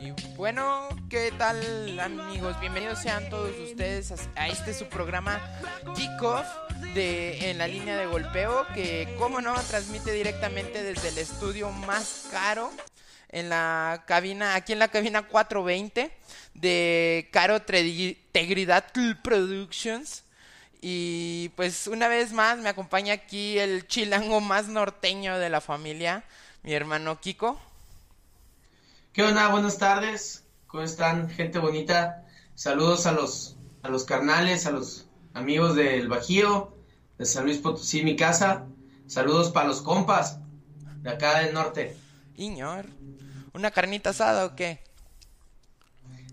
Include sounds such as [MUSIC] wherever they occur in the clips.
Y bueno, ¿qué tal amigos? Bienvenidos sean todos ustedes a, este su programa Kickoff de en la línea de golpeo que como no transmite directamente desde el estudio más caro en la cabina, aquí en la cabina 420 de Caro Tegridad Productions. Y pues una vez más me acompaña aquí el chilango más norteño de la familia, mi hermano Kiko. ¿Qué onda? Buenas tardes. ¿Cómo están, gente bonita? Saludos a los, a los carnales, a los amigos del Bajío, de San Luis Potosí, mi casa. Saludos para los compas de acá del norte. Iñor, ¿una carnita asada o qué?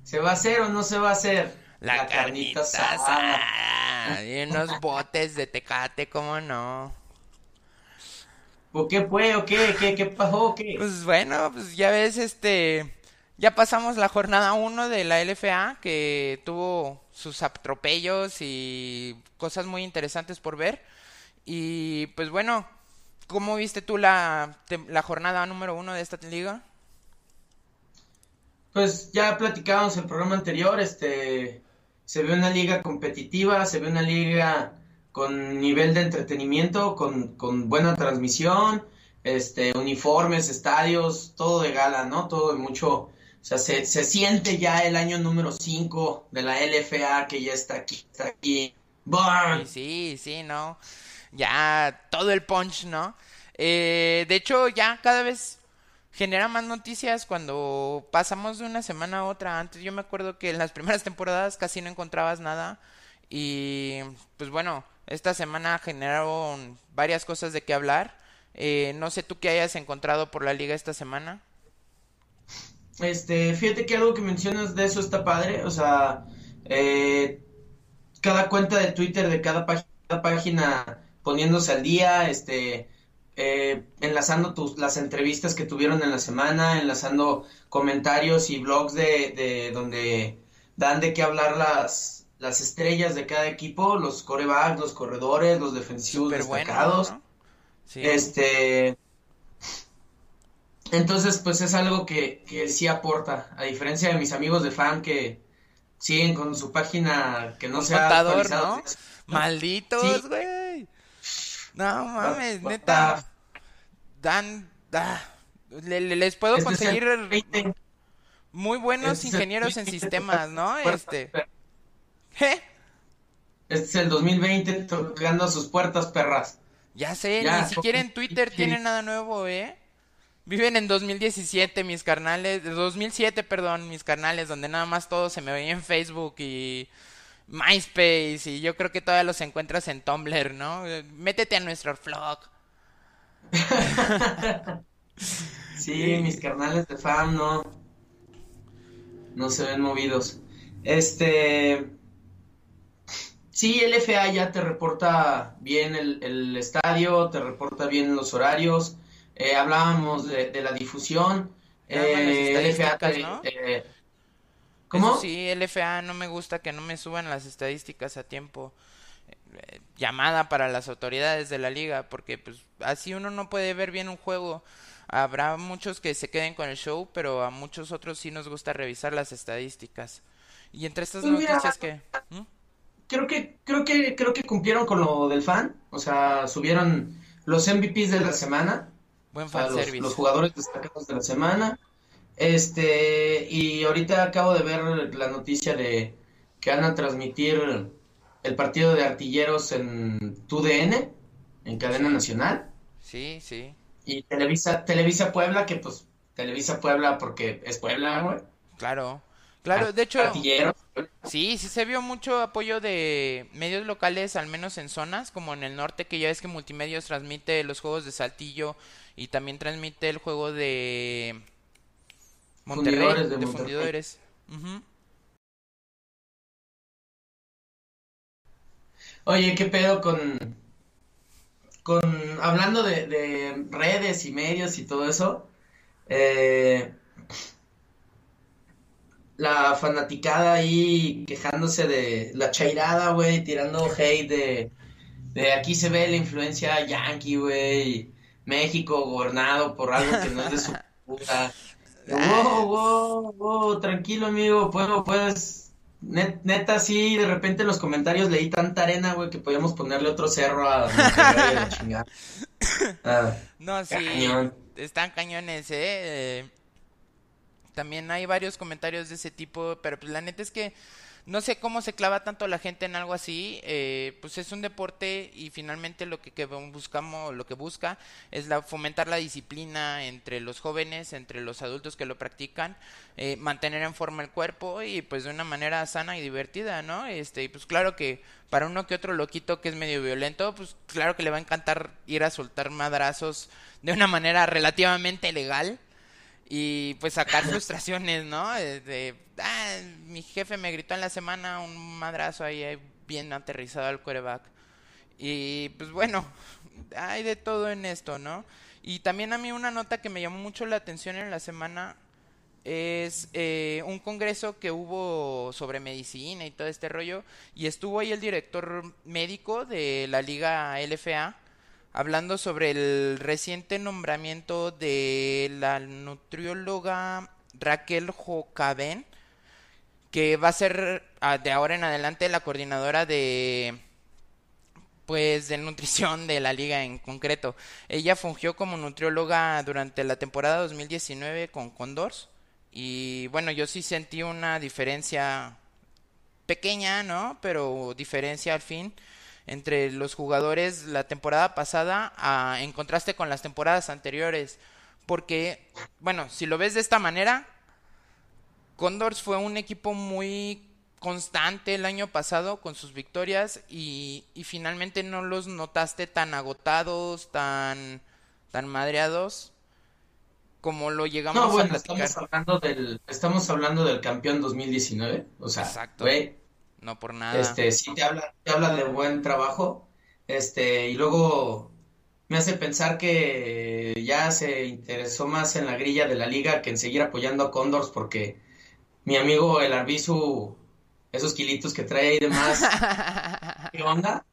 ¿Se va a hacer o no se va a hacer? La, carnita, asada. Y unos botes de tecate, ¿cómo no? ¿O qué fue? ¿O qué? ¿Qué, qué pasó? ¿Qué? Pues bueno, pues ya ves, este... Ya pasamos la jornada 1 de la LFA, que tuvo sus atropellos y cosas muy interesantes por ver. Y pues bueno, ¿cómo viste tú la, la jornada número 1 de esta liga? Pues ya platicábamos el programa anterior, este se ve una liga competitiva, se ve una liga con nivel de entretenimiento, con, con buena transmisión, este, uniformes, estadios, todo de gala, ¿no? Todo de mucho, o sea, se, se siente ya el año número 5 de la LFA que ya está aquí, está aquí. Sí, sí, sí, ¿no? Ya todo el punch, ¿no? Eh, de hecho, ya cada vez genera más noticias cuando pasamos de una semana a otra. Antes yo me acuerdo que en las primeras temporadas casi no encontrabas nada. Y pues bueno, esta semana generaron varias cosas de qué hablar. Eh, no sé tú qué hayas encontrado por la liga esta semana. Este, fíjate que algo que mencionas de eso está padre. O sea, eh, cada cuenta de Twitter de cada, página poniéndose al día, este, eh, enlazando tus, las entrevistas que tuvieron en la semana, enlazando comentarios y blogs de, de donde dan de qué hablar las, las estrellas de cada equipo, los corebacks, los corredores, los defensivos destacados. Este. Entonces, pues es algo que, que sí aporta, a diferencia de mis amigos de fan que siguen con su página que no se ha actualizado. ¿no? Malditos, güey. No mames, neta. Dan, les puedo este conseguir muy buenos este ingenieros en sistemas, ¿no? Este. ¿Qué? Este es el 2020 tocando sus puertas, perras. Ya sé, ni siquiera en Twitter tiene nada nuevo, ¿eh? Viven en 2017 mis carnales, 2007, perdón, mis carnales, donde nada más todo se me veía en Facebook y MySpace y yo creo que todavía los encuentras en Tumblr, ¿no? Métete a nuestro vlog. [LAUGHS] sí, [LAUGHS] mis carnales de fan no no se ven movidos. Este Sí, el FA ya te reporta bien el, estadio, te reporta bien los horarios. Eh, hablábamos de, la difusión. Eh, el FA eh, ¿Cómo? sí, el FA no me gusta que no me suban las estadísticas a tiempo. llamada para las autoridades de la liga, porque pues así uno no puede ver bien un juego. Habrá muchos que se queden con el show, pero a muchos otros sí nos gusta revisar las estadísticas. Y entre estas pues noticias que creo que, creo que, creo que cumplieron con lo del fan. O sea, subieron los MVPs de la semana. Buen fan los, jugadores destacados de la semana. Este, y ahorita acabo de ver la noticia de que van a transmitir el partido de artilleros en TUDN, en cadena nacional. Sí, sí. Y Televisa, Televisa Puebla, que pues Televisa Puebla porque es Puebla, güey. Claro. Claro, de hecho, sí, sí se vio mucho apoyo de medios locales, al menos en zonas como en el norte, que ya es que Multimedios transmite los juegos de Saltillo y también transmite el juego de Monterrey, de, fundidores. Oye, ¿qué pedo con, con hablando de, de redes y medios y todo eso? Eh, la fanaticada ahí quejándose de la chairada, güey, tirando hate de, de aquí se ve la influencia yankee, güey, México gobernado por algo que no es de su [LAUGHS] puta. Wow, wow, wow, tranquilo, amigo. Puedo, puedes. neta, sí, de repente en los comentarios leí tanta arena, güey, que podíamos ponerle otro cerro a la chingada. [LAUGHS] Ah, no, sí. Están cañones, ¿eh? También hay varios comentarios de ese tipo, pero pues la neta es que no sé cómo se clava tanto la gente en algo así. Eh, pues es un deporte y finalmente lo que, buscamos, lo que busca es la, fomentar la disciplina entre los jóvenes, entre los adultos que lo practican, eh, mantener en forma el cuerpo y pues de una manera sana y divertida, ¿no? Este, y pues claro que para uno que otro loquito que es medio violento, pues claro que le va a encantar ir a soltar madrazos de una manera relativamente legal y pues sacar frustraciones, ¿no? De, ah, mi jefe me gritó en la semana un madrazo ahí bien aterrizado al coreback. Y pues bueno, hay de todo en esto, ¿no? Y también a mí una nota que me llamó mucho la atención en la semana es eh, un congreso que hubo sobre medicina y todo este rollo y estuvo ahí el director médico de la liga LFA hablando sobre el reciente nombramiento de la nutrióloga Raquel Jocaben, que va a ser ah, de ahora en adelante la coordinadora de pues de nutrición de la liga en concreto. Ella fungió como nutrióloga durante la temporada 2019 con Condors y bueno, yo sí sentí una diferencia pequeña, ¿no? Pero diferencia al fin entre los jugadores la temporada pasada a, en contraste con las temporadas anteriores. Porque, bueno, si lo ves de esta manera, Condors fue un equipo muy constante el año pasado con sus victorias y, y finalmente no los notaste tan agotados, tan, tan madreados como lo llegamos no, bueno, Estamos hablando del, estamos hablando del campeón 2019, o sea, Exacto no por nada. Este, sí te habla, te habla de buen trabajo. Este, y luego me hace pensar que ya se interesó más en la grilla de la liga que en seguir apoyando a Condors porque mi amigo el Arbizu, esos kilitos que trae ahí de más, [LAUGHS] ¿qué onda?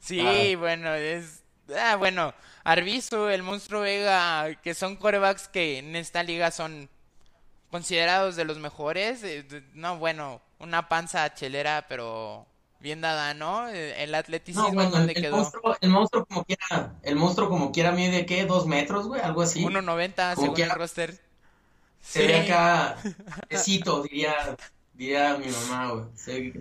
Sí, ah. bueno, es... Ah, bueno, Arbizu, el monstruo Vega, que son corebacks que en esta liga son considerados de los mejores. Eh, no, bueno, una panza chelera, pero bien dada, ¿no? El atletismo no, el, quedó. Monstruo, el monstruo como quiera, el monstruo como quiera mide qué, dos metros, güey, algo así. 1.90 según quiera, el roster. Se ve acá, [LAUGHS] besito, diría, diría mi mamá, güey.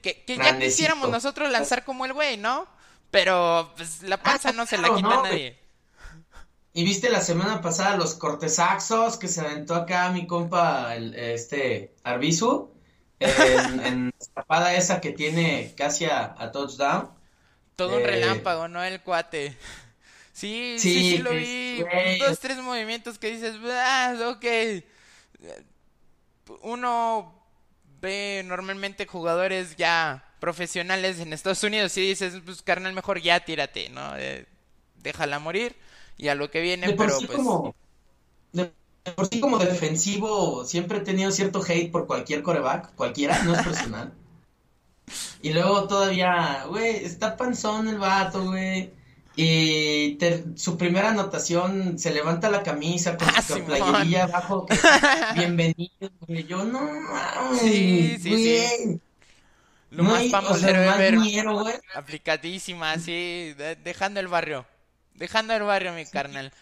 que, que ya quisiéramos nosotros lanzar como el güey, ¿no? Pero pues la panza no se la quita a nadie. Y viste la semana pasada los cortesaxos que se aventó acá mi compa, el, este, Arbizu en, en escapada esa que tiene casi a, touchdown. Todo un eh, relámpago, ¿no? El cuate. Sí, sí, sí, lo vi. Dos, tres movimientos que dices, ah, ok. Uno ve normalmente jugadores ya profesionales en Estados Unidos y dices, pues carnal, mejor ya tírate, ¿no? Eh, déjala morir y a lo que viene, pero pues... Como, por sí como defensivo siempre he tenido cierto hate por cualquier coreback, cualquiera, no es personal. [LAUGHS] Y luego todavía, güey, está panzón el vato, güey. Y su primera anotación se levanta la camisa con ah, su playerilla abajo. [LAUGHS] bienvenido, güey. Yo no, sí, sí, sí. Lo más famoso güey. Aplicadísima, así, dejando el barrio. Dejando el barrio, mi carnal.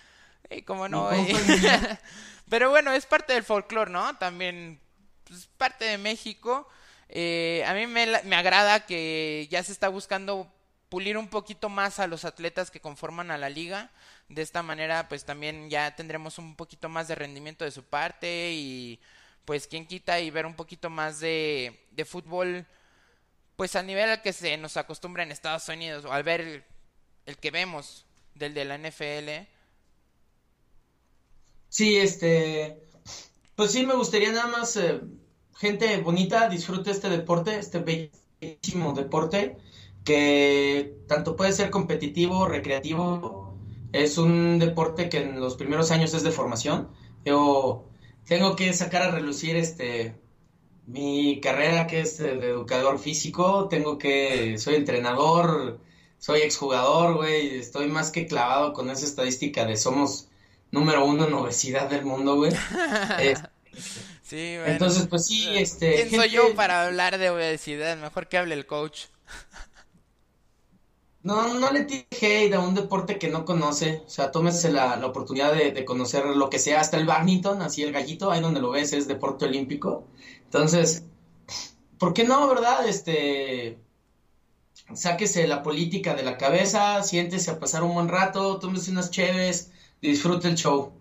Y como no, [LAUGHS] Pero bueno, es parte del folclore, ¿no? También es pues, parte de México. Eh, a mí me, me agrada que ya se está buscando pulir un poquito más a los atletas que conforman a la liga. De esta manera, pues también ya tendremos un poquito más de rendimiento de su parte y pues quien quita y ver un poquito más de, de fútbol, pues al nivel al que se nos acostumbra en Estados Unidos, o al ver el, el que vemos del de la NFL, Sí, este, pues sí, me gustaría nada más, eh, gente bonita, disfrute este deporte, este bellísimo deporte, que tanto puede ser competitivo, recreativo, es un deporte que en los primeros años es de formación. Yo tengo que sacar a relucir este mi carrera que es de, educador físico, tengo que, soy entrenador, soy exjugador, güey, estoy más que clavado con esa estadística de somos número uno en obesidad del mundo, güey. [LAUGHS] sí, bueno. Entonces, pues sí, eh, este... ¿Quién soy yo para hablar de obesidad? Mejor que hable el coach. No, no le tire hate a un deporte que no conoce. O sea, tómese la, la oportunidad de, de, conocer lo que sea. Hasta el badminton, así el gallito, ahí donde lo ves, es deporte olímpico. Entonces, ¿por qué no, verdad? Este, sáquese la política de la cabeza, siéntese a pasar un buen rato, tómese unas chéves, disfrute el show.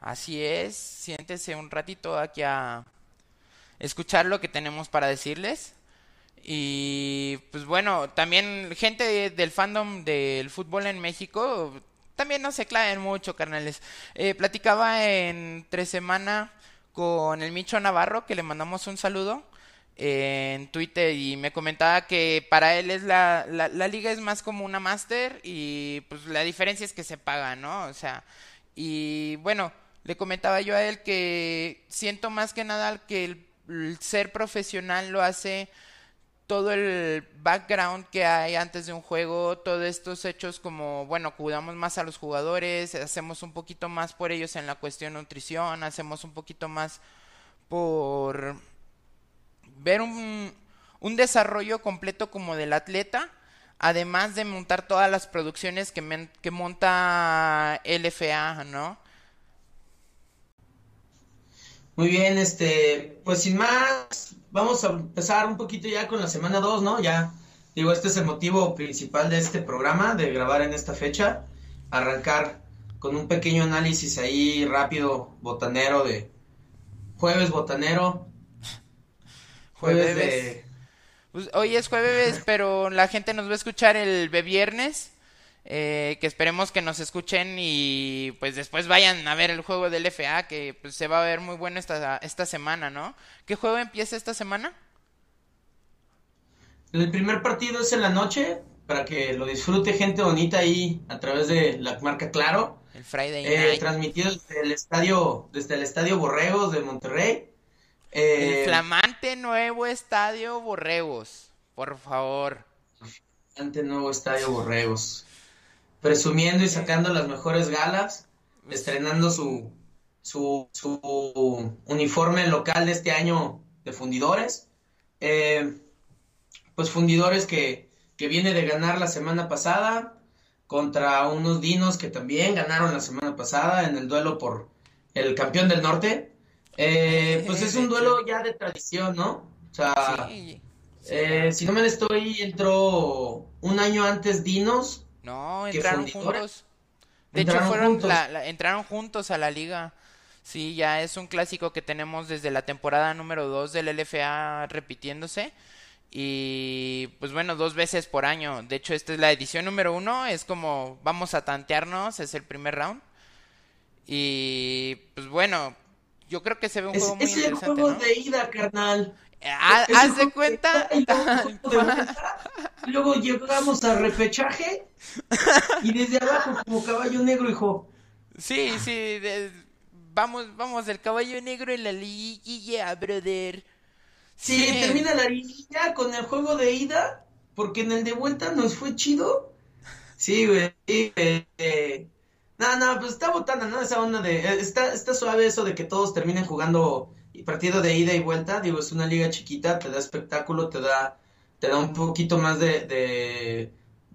Así es, siéntese un ratito aquí a escuchar lo que tenemos para decirles. Y pues bueno, también gente del fandom del fútbol en México, también no se claven mucho, carnales. Eh, platicaba en tres semanas con el Micho Navarro, que le mandamos un saludo en Twitter y me comentaba que para él es la, la, liga es más como una máster y pues la diferencia es que se paga, ¿no? O sea, y bueno, le comentaba yo a él que siento más que nada que el, el ser profesional lo hace todo el background que hay antes de un juego, todos estos hechos como, bueno, cuidamos más a los jugadores, hacemos un poquito más por ellos en la cuestión nutrición, hacemos un poquito más por ver un, un desarrollo completo como del atleta, además de montar todas las producciones que, que monta LFA, ¿no? Muy bien, este, pues sin más, vamos a empezar un poquito ya con la semana 2, ¿no? Ya, digo, este es el motivo principal de este programa, de grabar en esta fecha, arrancar con un pequeño análisis ahí rápido, botanero de jueves botanero, jueves, jueves. de... Pues hoy es jueves, [LAUGHS] pero la gente nos va a escuchar el viernes. Eh, que esperemos que nos escuchen y pues después vayan a ver el juego del FA que pues, se va a ver muy bueno esta, esta semana, ¿no? ¿Qué juego empieza esta semana? El primer partido es en la noche para que lo disfrute gente bonita ahí a través de la marca Claro. El Friday eh, Night. Transmitido desde el estadio, desde el estadio Borregos de Monterrey. Eh, el flamante nuevo estadio Borregos, por favor. Flamante nuevo estadio Borregos presumiendo y sacando las mejores galas, estrenando su, su, su uniforme local de este año de fundidores. Eh, pues fundidores que, que viene de ganar la semana pasada contra unos dinos que también ganaron la semana pasada en el duelo por el campeón del norte. Eh, [LAUGHS] pues es un duelo ya de tradición, ¿no? O sea, sí, sí. Eh, si no me estoy, entró un año antes Dinos no, entraron juntos. De hecho, fueron juntos? La, la, entraron juntos a la liga. Sí, ya es un clásico que tenemos desde la temporada número 2 del LFA repitiéndose. Y pues bueno, dos veces por año. De hecho, esta es la edición número uno. Es como vamos a tantearnos, es el primer round. Y pues bueno, yo creo que se ve un es, juego muy es interesante. el juego ¿no? de ida, carnal. Haz Es el de cuenta. de luego, vuelta, llegamos a repechaje y desde abajo como caballo negro, hijo. Sí, sí, de- vamos, vamos, el caballo negro en la liguilla, brother. Sí, termina la liguilla con el juego de ida, porque en el de vuelta nos fue chido. Sí, güey. sí, eh, eh. No, no, pues está botana, ¿no? Esa onda de... eh, Está, está suave eso de que todos terminen jugando partido de ida y vuelta. Digo, es una liga chiquita, te da espectáculo, te da, te da un poquito más de, de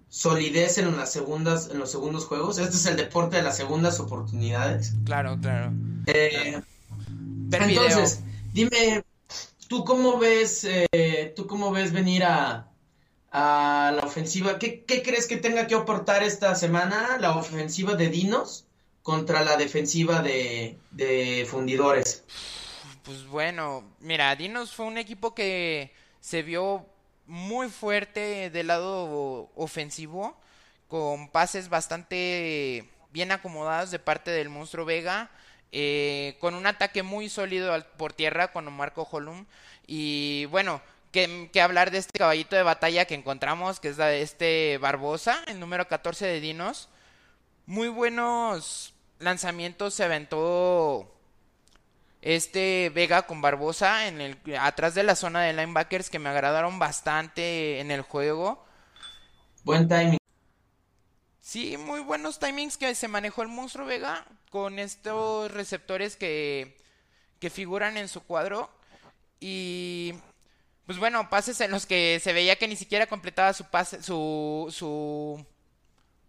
solidez en las segundas, en los segundos juegos. Este es el deporte de las segundas oportunidades. Claro, claro. Eh, video. entonces, dime, ¿tú cómo ves, eh, tú cómo ves venir a, a la ofensiva? ¿Qué, qué crees que tenga que aportar esta semana la ofensiva de Dinos contra la defensiva de, de Fundidores? Pues bueno, mira, Dinos fue un equipo que se vio muy fuerte del lado ofensivo, con pases bastante bien acomodados de parte del monstruo Vega, eh, con un ataque muy sólido por tierra con Marco Holum. Y bueno, que, que hablar de este caballito de batalla que encontramos, que es la de este Barbosa, el número 14 de Dinos. Muy buenos lanzamientos se aventó este Vega con Barbosa en el atrás de la zona de linebackers que me agradaron bastante en el juego. Buen timing. Sí, muy buenos timings que se manejó el monstruo Vega con estos receptores que, que figuran en su cuadro. Y pues bueno, pases en los que se veía que ni siquiera completaba su pase, su, su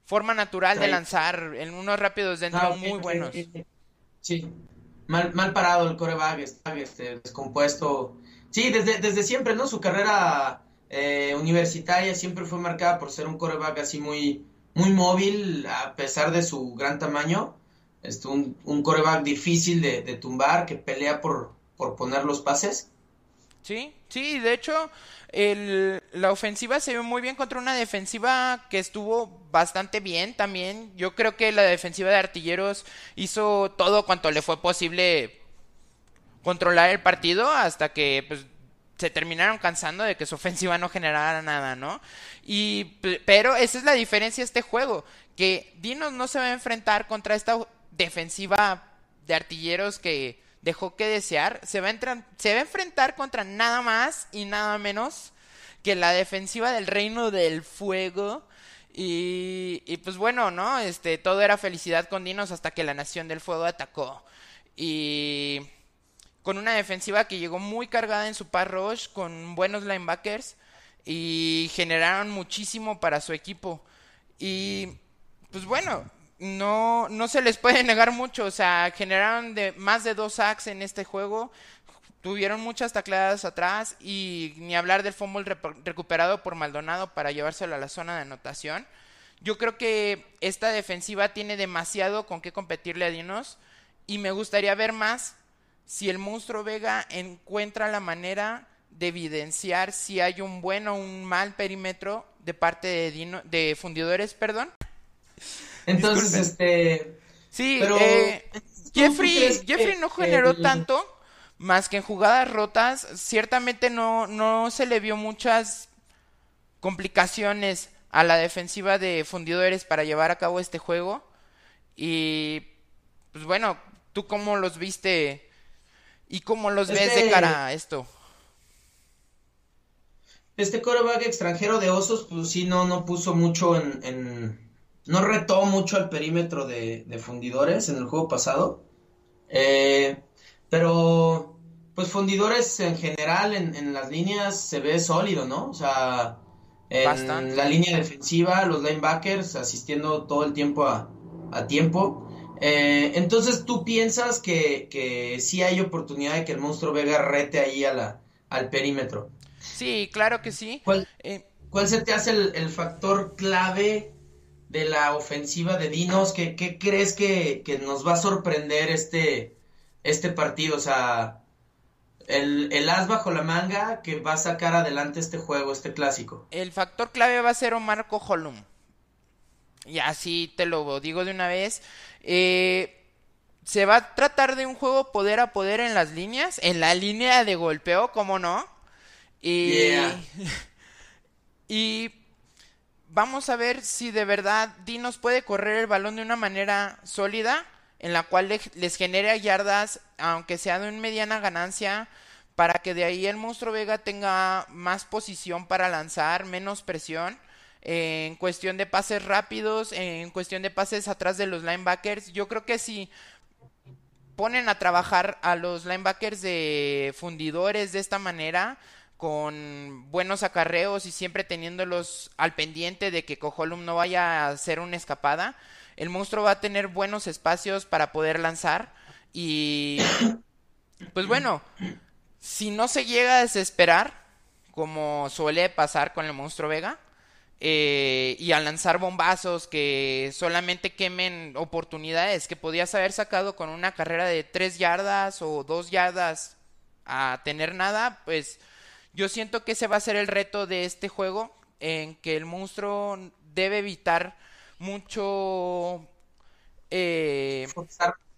forma natural de lanzar en unos rápidos dentro ah, muy buenos. Sí, mal, mal parado el coreback, está este, descompuesto. Sí, desde, desde siempre, ¿no? Su carrera eh, universitaria siempre fue marcada por ser un coreback así muy, muy móvil, a pesar de su gran tamaño. Este, un, un coreback difícil de, de tumbar, que pelea por, por poner los pases. Sí, sí, de hecho, el, la ofensiva se vio muy bien contra una defensiva que estuvo bastante bien también. Yo creo que la defensiva de artilleros hizo todo cuanto le fue posible controlar el partido hasta que pues, se terminaron cansando de que su ofensiva no generara nada, ¿no? Y, pero esa es la diferencia de este juego, que Dinos no se va a enfrentar contra esta defensiva de artilleros que dejó que desear, se va, a se va a enfrentar contra nada más y nada menos que la defensiva del Reino del Fuego. Y, y pues bueno, ¿no? Este, todo era felicidad con Dinos hasta que la Nación del Fuego atacó. Y con una defensiva que llegó muy cargada en su par rush, con buenos linebackers y generaron muchísimo para su equipo. Y pues bueno, no, no se les puede [LAUGHS] negar mucho. O sea, generaron de, más de dos sacks en este juego. Tuvieron muchas tacleadas atrás y ni hablar del fumble recuperado por Maldonado para llevárselo a la zona de anotación. Yo creo que esta defensiva tiene demasiado con qué competirle a Dinos y me gustaría ver más si el monstruo Vega encuentra la manera de evidenciar si hay un buen o un mal perímetro de parte de, Dino, de fundidores, perdón, [LAUGHS] entonces, este... Sí, pero... Eh, Jeffrey, Jeffrey no generó tanto, más que en jugadas rotas, ciertamente no, no se le vio muchas complicaciones a la defensiva de fundidores para llevar a cabo este juego. Y pues bueno, ¿tú cómo los viste y cómo los ves de este cara a esto? Este coreback extranjero de Osos, pues sí, no, no puso mucho en, no retó mucho al perímetro de, fundidores en el juego pasado. Eh, pero, pues fundidores en general en, las líneas se ve sólido, ¿no? O sea, en la línea defensiva, los linebackers asistiendo todo el tiempo a, tiempo. Eh, entonces, ¿tú piensas que, que sí hay oportunidad de que el monstruo Vega rete ahí a la, al perímetro? Sí, claro que sí. ¿Cuál, eh, ¿cuál se te hace el, el factor clave de la ofensiva de Dinos? ¿Qué, qué crees que, que, nos va a sorprender este, este partido? O sea, el, el, as bajo la manga que va a sacar adelante este juego, este clásico. El factor clave va a ser Omar Holum. Y así te lo digo de una vez. Eh, se va a tratar de un juego poder a poder en las líneas, en la línea de golpeo, ¿cómo no? Y, [LAUGHS] y vamos a ver si de verdad Dinos puede correr el balón de una manera sólida, en la cual les genere yardas, aunque sea de una mediana ganancia, para que de ahí el monstruo Vega tenga más posición para lanzar, menos presión. en cuestión de pases rápidos, en cuestión de pases atrás de los linebackers, yo creo que si ponen a trabajar a los linebackers de fundidores de esta manera, con buenos acarreos y siempre teniéndolos al pendiente de que Cojolum no vaya a hacer una escapada, el monstruo va a tener buenos espacios para poder lanzar y [COUGHS] pues bueno, si no se llega a desesperar, como suele pasar con el monstruo Vega, eh, y a lanzar bombazos que solamente quemen oportunidades que podías haber sacado con una carrera de 3 yardas o 2 yardas a tener nada, pues yo siento que ese va a ser el reto de este juego, en que el monstruo debe evitar mucho... Eh,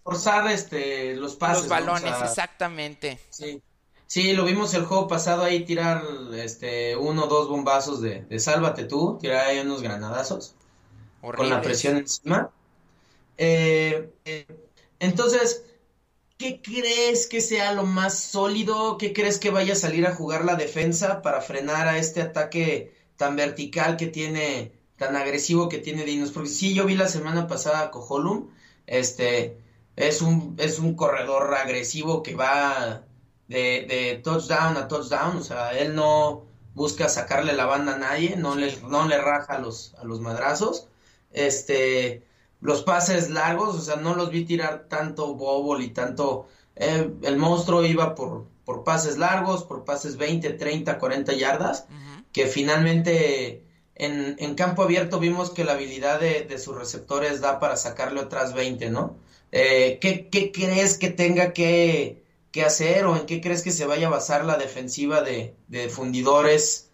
forzar, este, los pases. Los balones, exactamente. Sí. Sí, lo vimos el juego pasado ahí tirar este uno o dos bombazos de, de sálvate tú, tirar ahí unos granadazos con la presión encima. Eh, eh, entonces, ¿Qué crees que sea lo más sólido? ¿Qué crees que vaya a salir a jugar la defensa para frenar a este ataque tan vertical que tiene tan agresivo que tiene Dinos. Porque sí, yo vi la semana pasada a Coholum, este, es un, es un corredor agresivo que va de, de touchdown a touchdown, o sea, él no busca sacarle la banda a nadie, no le, no le raja a los, a los madrazos. Este, los pases largos, o sea, no los vi tirar tanto bobble y tanto... Eh, el monstruo iba por, por pases largos, por pases 20, 30, 40 yardas, que finalmente en, en, campo abierto vimos que la habilidad de, de, sus receptores da para sacarle otras 20, ¿no? Eh, ¿qué, ¿qué, crees que tenga que, que, hacer o en qué crees que se vaya a basar la defensiva de, de fundidores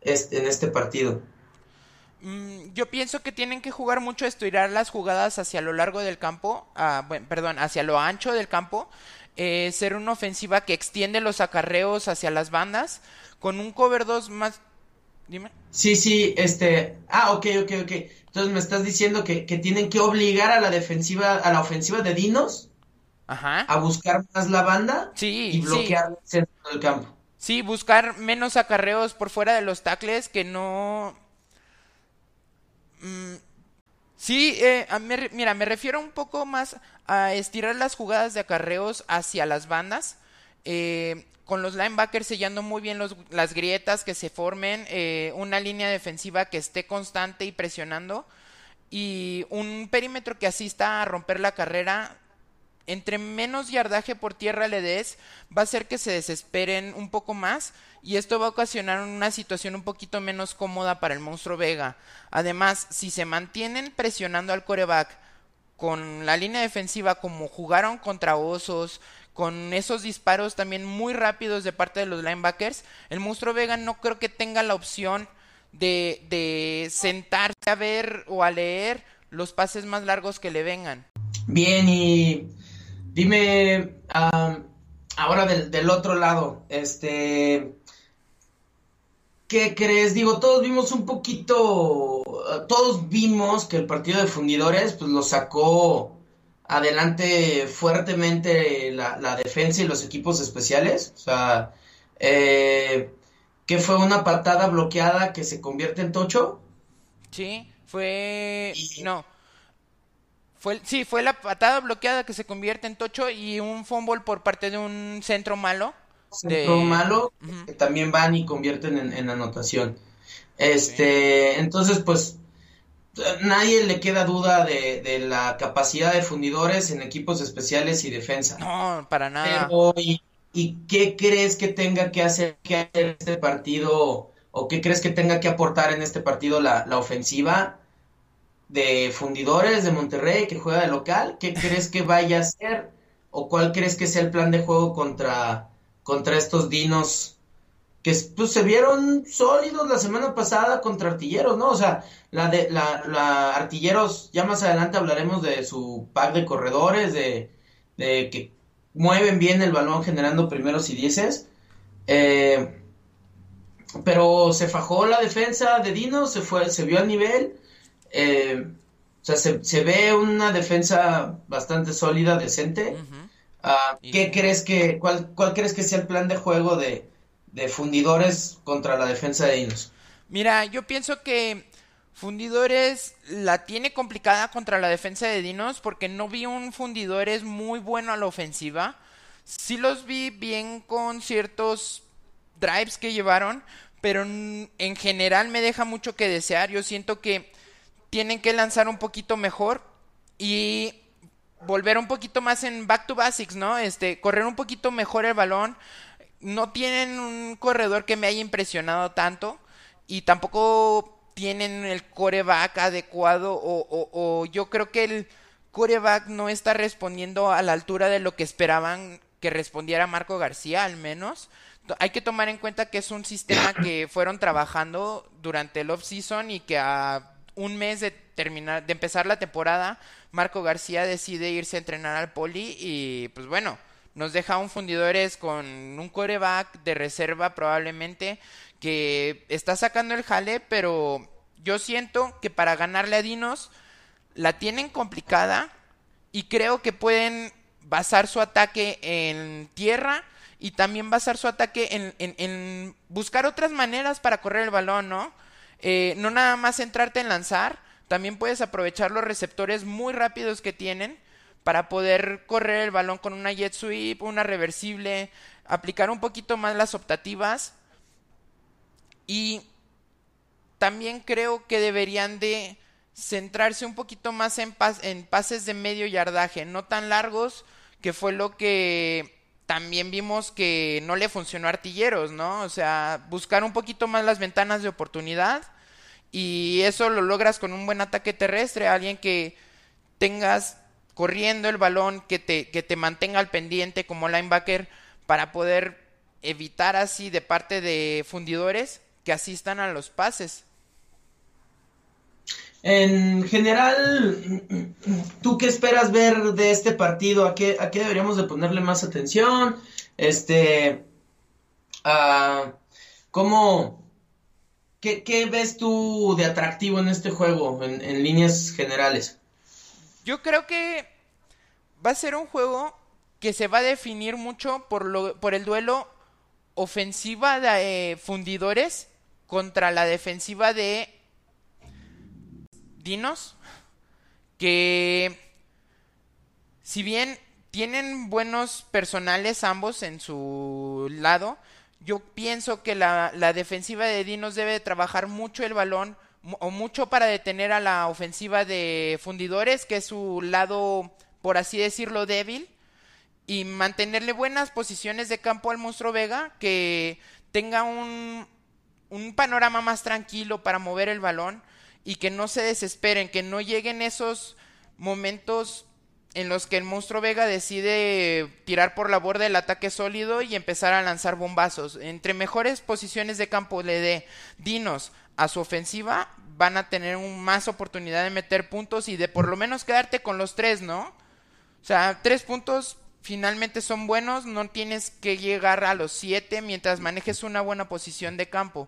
este, en este partido? Mm, yo pienso que tienen que jugar mucho a estirar las jugadas hacia lo largo del campo, ah, bueno, perdón, hacia lo ancho del campo, eh, ser una ofensiva que extiende los acarreos hacia las bandas, con un cover 2 más... Dime. Sí, sí, este... Ah, ok, ok, ok. Entonces me estás diciendo que, que tienen que obligar a la defensiva, a la ofensiva de Dinos Ajá. a buscar más la banda sí, y bloquear sí. el centro del campo. Sí, buscar menos acarreos por fuera de los tacles que no Mm, sí, eh, mira, me refiero un poco más a estirar las jugadas de acarreos hacia las bandas. Eh, con los linebackers sellando muy bien las grietas que se formen, eh, una línea defensiva que esté constante y presionando, y un perímetro que asista a romper la carrera. Entre menos yardaje por tierra le des, va a hacer que se desesperen un poco más y esto va a ocasionar una situación un poquito menos cómoda para el monstruo Vega. Además, si se mantienen presionando al coreback con la línea defensiva como jugaron contra Osos, con esos disparos también muy rápidos de parte de los linebackers, el monstruo Vega no creo que tenga la opción de, de sentarse a ver o a leer los pases más largos que le vengan. Bien, y dime um, ahora del, del, otro lado, este, ¿qué crees? Digo, todos vimos un poquito, todos vimos que el partido de fundidores pues lo sacó adelante fuertemente la, la defensa y los equipos especiales. O sea, eh, que fue una patada bloqueada que se convierte en tocho. Sí, fue... Y... No. Fue, sí, fue la patada bloqueada que se convierte en tocho y un fumble por parte de un centro malo. Centro de... malo, uh -huh. que también van y convierten en, en anotación. Este, entonces, pues, nadie le queda duda de, de, la capacidad de fundidores en equipos especiales y defensa. No, para nada. Pero, ¿y, ¿y, qué crees que tenga que hacer que hacer este partido o qué crees que tenga que aportar en este partido la, la ofensiva de fundidores de Monterrey que juega de local? ¿Qué crees que vaya a hacer o cuál crees que sea el plan de juego contra, contra estos dinos? que pues, se vieron sólidos la semana pasada contra artilleros, ¿no? O sea, la de la, artilleros, ya más adelante hablaremos de su pack de corredores, de, de que mueven bien el balón generando primeros y dieces. Eh, pero se fajó la defensa de Dino, se fue, se vio al nivel. Eh, o sea, se, se, ve una defensa bastante sólida, decente. Uh -huh. uh, ¿Qué crees que, cuál, cuál crees que sea el plan de juego de, de fundidores contra la defensa de Dinos? Mira, yo pienso que Fundidores la tiene complicada contra la defensa de Dinos porque no vi un Fundidores muy bueno a la ofensiva. Sí los vi bien con ciertos drives que llevaron, pero en general me deja mucho que desear. Yo siento que tienen que lanzar un poquito mejor y volver un poquito más en back to basics, ¿no? Este, correr un poquito mejor el balón. No tienen un corredor que me haya impresionado tanto y tampoco tienen el coreback adecuado o, o, o, yo creo que el coreback no está respondiendo a la altura de lo que esperaban que respondiera Marco García al menos. Hay que tomar en cuenta que es un sistema que fueron trabajando durante el off-season y que a un mes de terminar, de empezar la temporada, Marco García decide irse a entrenar al poli y pues bueno, nos deja un fundidores con un coreback de reserva probablemente que está sacando el jale, pero yo siento que para ganarle a Dinos la tienen complicada y creo que pueden basar su ataque en tierra y también basar su ataque en, en, en buscar otras maneras para correr el balón, ¿no? Eh, no nada más centrarte en lanzar, también puedes aprovechar los receptores muy rápidos que tienen para poder correr el balón con una jet sweep, una reversible, aplicar un poquito más las optativas. Y también creo que deberían de centrarse un poquito más en, en pases de medio yardaje, no tan largos, que fue lo que también vimos que no le funcionó a Artilleros, ¿no? O sea, buscar un poquito más las ventanas de oportunidad y eso lo logras con un buen ataque terrestre, alguien que tengas corriendo el balón, que te, que te mantenga al pendiente como linebacker para poder evitar así de parte de fundidores que asistan a los pases. En general, ¿tú qué esperas ver de este partido? ¿A qué, a qué deberíamos de ponerle más atención? Este, uh, ¿cómo, qué, qué, ves tú de atractivo en este juego, en, en, líneas generales? Yo creo que va a ser un juego que se va a definir mucho por, lo, por el duelo ofensiva de eh, fundidores contra la defensiva de Dinos, que si bien tienen buenos personales ambos en su lado, yo pienso que la, defensiva de Dinos debe trabajar mucho el balón o mucho para detener a la ofensiva de Fundidores, que es su lado, por así decirlo, débil, y mantenerle buenas posiciones de campo al monstruo Vega, que tenga un panorama más tranquilo para mover el balón y que no se desesperen, que no lleguen esos momentos en los que el monstruo Vega decide tirar por la borda el ataque sólido y empezar a lanzar bombazos. Entre mejores posiciones de campo le dé Dinos a su ofensiva, van a tener más oportunidad de meter puntos y de por lo menos quedarte con los tres, ¿no? O sea, tres puntos finalmente son buenos, no tienes que llegar a los siete mientras manejes una buena posición de campo.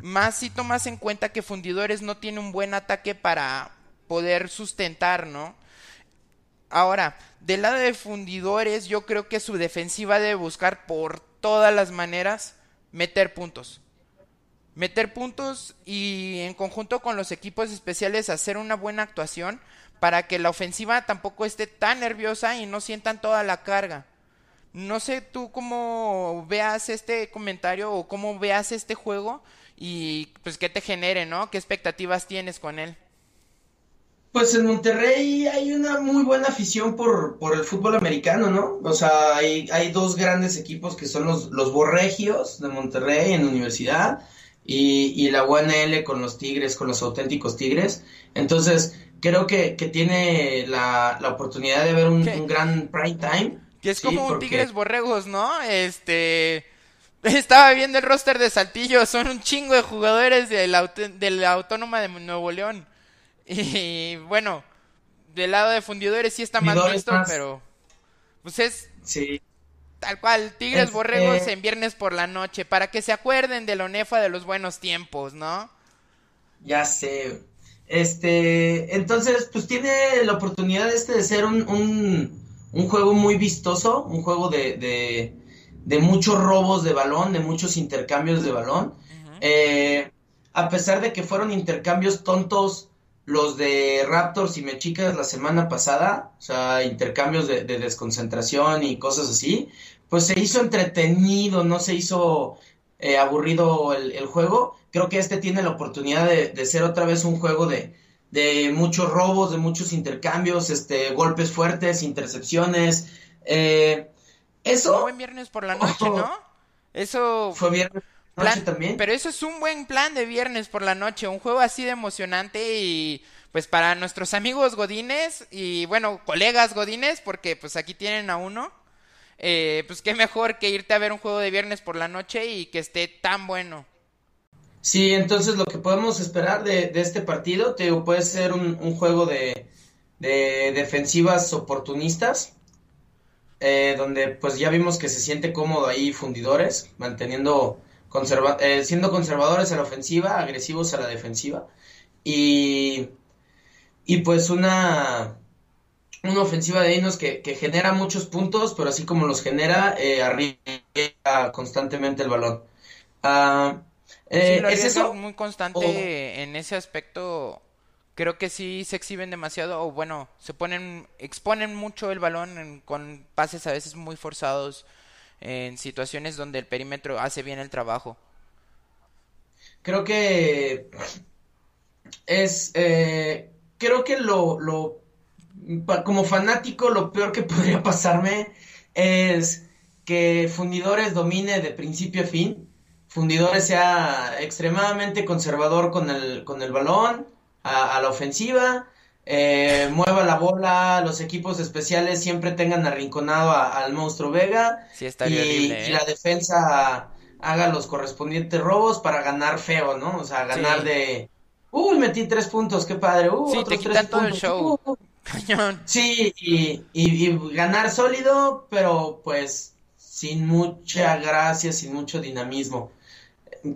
Más si tomas en cuenta que Fundidores no tiene un buen ataque para poder sustentar, ¿no? Ahora, del lado de Fundidores, yo creo que su defensiva debe buscar por todas las maneras meter puntos. Meter puntos y en conjunto con los equipos especiales hacer una buena actuación para que la ofensiva tampoco esté tan nerviosa y no sientan toda la carga. No sé tú cómo veas este comentario o cómo veas este juego y pues qué te genere, ¿no? ¿Qué expectativas tienes con él? Pues en Monterrey hay una muy buena afición por, por el fútbol americano, ¿no? O sea, hay, hay dos grandes equipos que son los, los Borregios de Monterrey en universidad y, y la UNL con los Tigres, con los auténticos Tigres. Entonces, creo que, que tiene la, la, oportunidad de ver un, un, gran prime time. Que es como un Tigres Borregos, ¿no? Este [LAUGHS] estaba viendo el roster de Saltillo, son un chingo de jugadores de la, de la Autónoma de Nuevo León. [LAUGHS] Y bueno, del lado de fundidores sí está más visto, pero pues es sí. tal cual, Tigres Borregos en viernes por la noche, para que se acuerden de la ONEFA de los buenos tiempos, ¿no? Ya sé. Este, entonces, pues tiene la oportunidad este de ser un, un, un juego muy vistoso, un juego de de muchos robos de balón, de muchos intercambios de balón. eh, a pesar de que fueron intercambios tontos los de Raptors y Mechicas la semana pasada, o sea, intercambios de, de, desconcentración y cosas así, pues se hizo entretenido, no se hizo eh, aburrido el, el, juego. Creo que este tiene la oportunidad de, de ser otra vez un juego de, de muchos robos, de muchos intercambios, este, golpes fuertes, intercepciones. Eh, eso. Fue viernes por la noche, ¿no? Eso. Fue viernes por la noche también. Pero eso es un buen plan de viernes por la noche. Un juego así de emocionante y. Pues para nuestros amigos godines y bueno, colegas godines, porque pues aquí tienen a uno. Eh, pues qué mejor que irte a ver un juego de viernes por la noche y que esté tan bueno. Sí, entonces lo que podemos esperar de, de este partido te puede ser un, un juego de, de defensivas oportunistas, eh, donde pues ya vimos que se siente cómodo ahí fundidores, manteniendo conserva eh, siendo conservadores a la ofensiva, agresivos a la defensiva y, y pues una una ofensiva de Dinos que, que, genera muchos puntos, pero así como los genera, eh, arriba constantemente el balón. Uh, Eh, ¿Es eso? muy constante en ese aspecto. Creo que sí se exhiben demasiado, o bueno, se ponen, exponen mucho el balón con pases a veces muy forzados en situaciones donde el perímetro hace bien el trabajo. Creo que es, eh, creo que lo, lo, como fanático, lo peor que [LAUGHS] podría pasarme es que Fundidores domine de principio a fin. Fundidores sea extremadamente conservador con el, con el balón, a, la ofensiva, eh, mueva la bola, los equipos especiales siempre tengan arrinconado al monstruo Vega y, ¿eh? la defensa haga los correspondientes robos para ganar feo, ¿no? O sea, ganar de... Uy, metí tres puntos, qué padre. Uh, sí, te quitan todo el show. Uh, Sí, y, ganar sólido, pero pues sin mucha gracia, sin mucho dinamismo.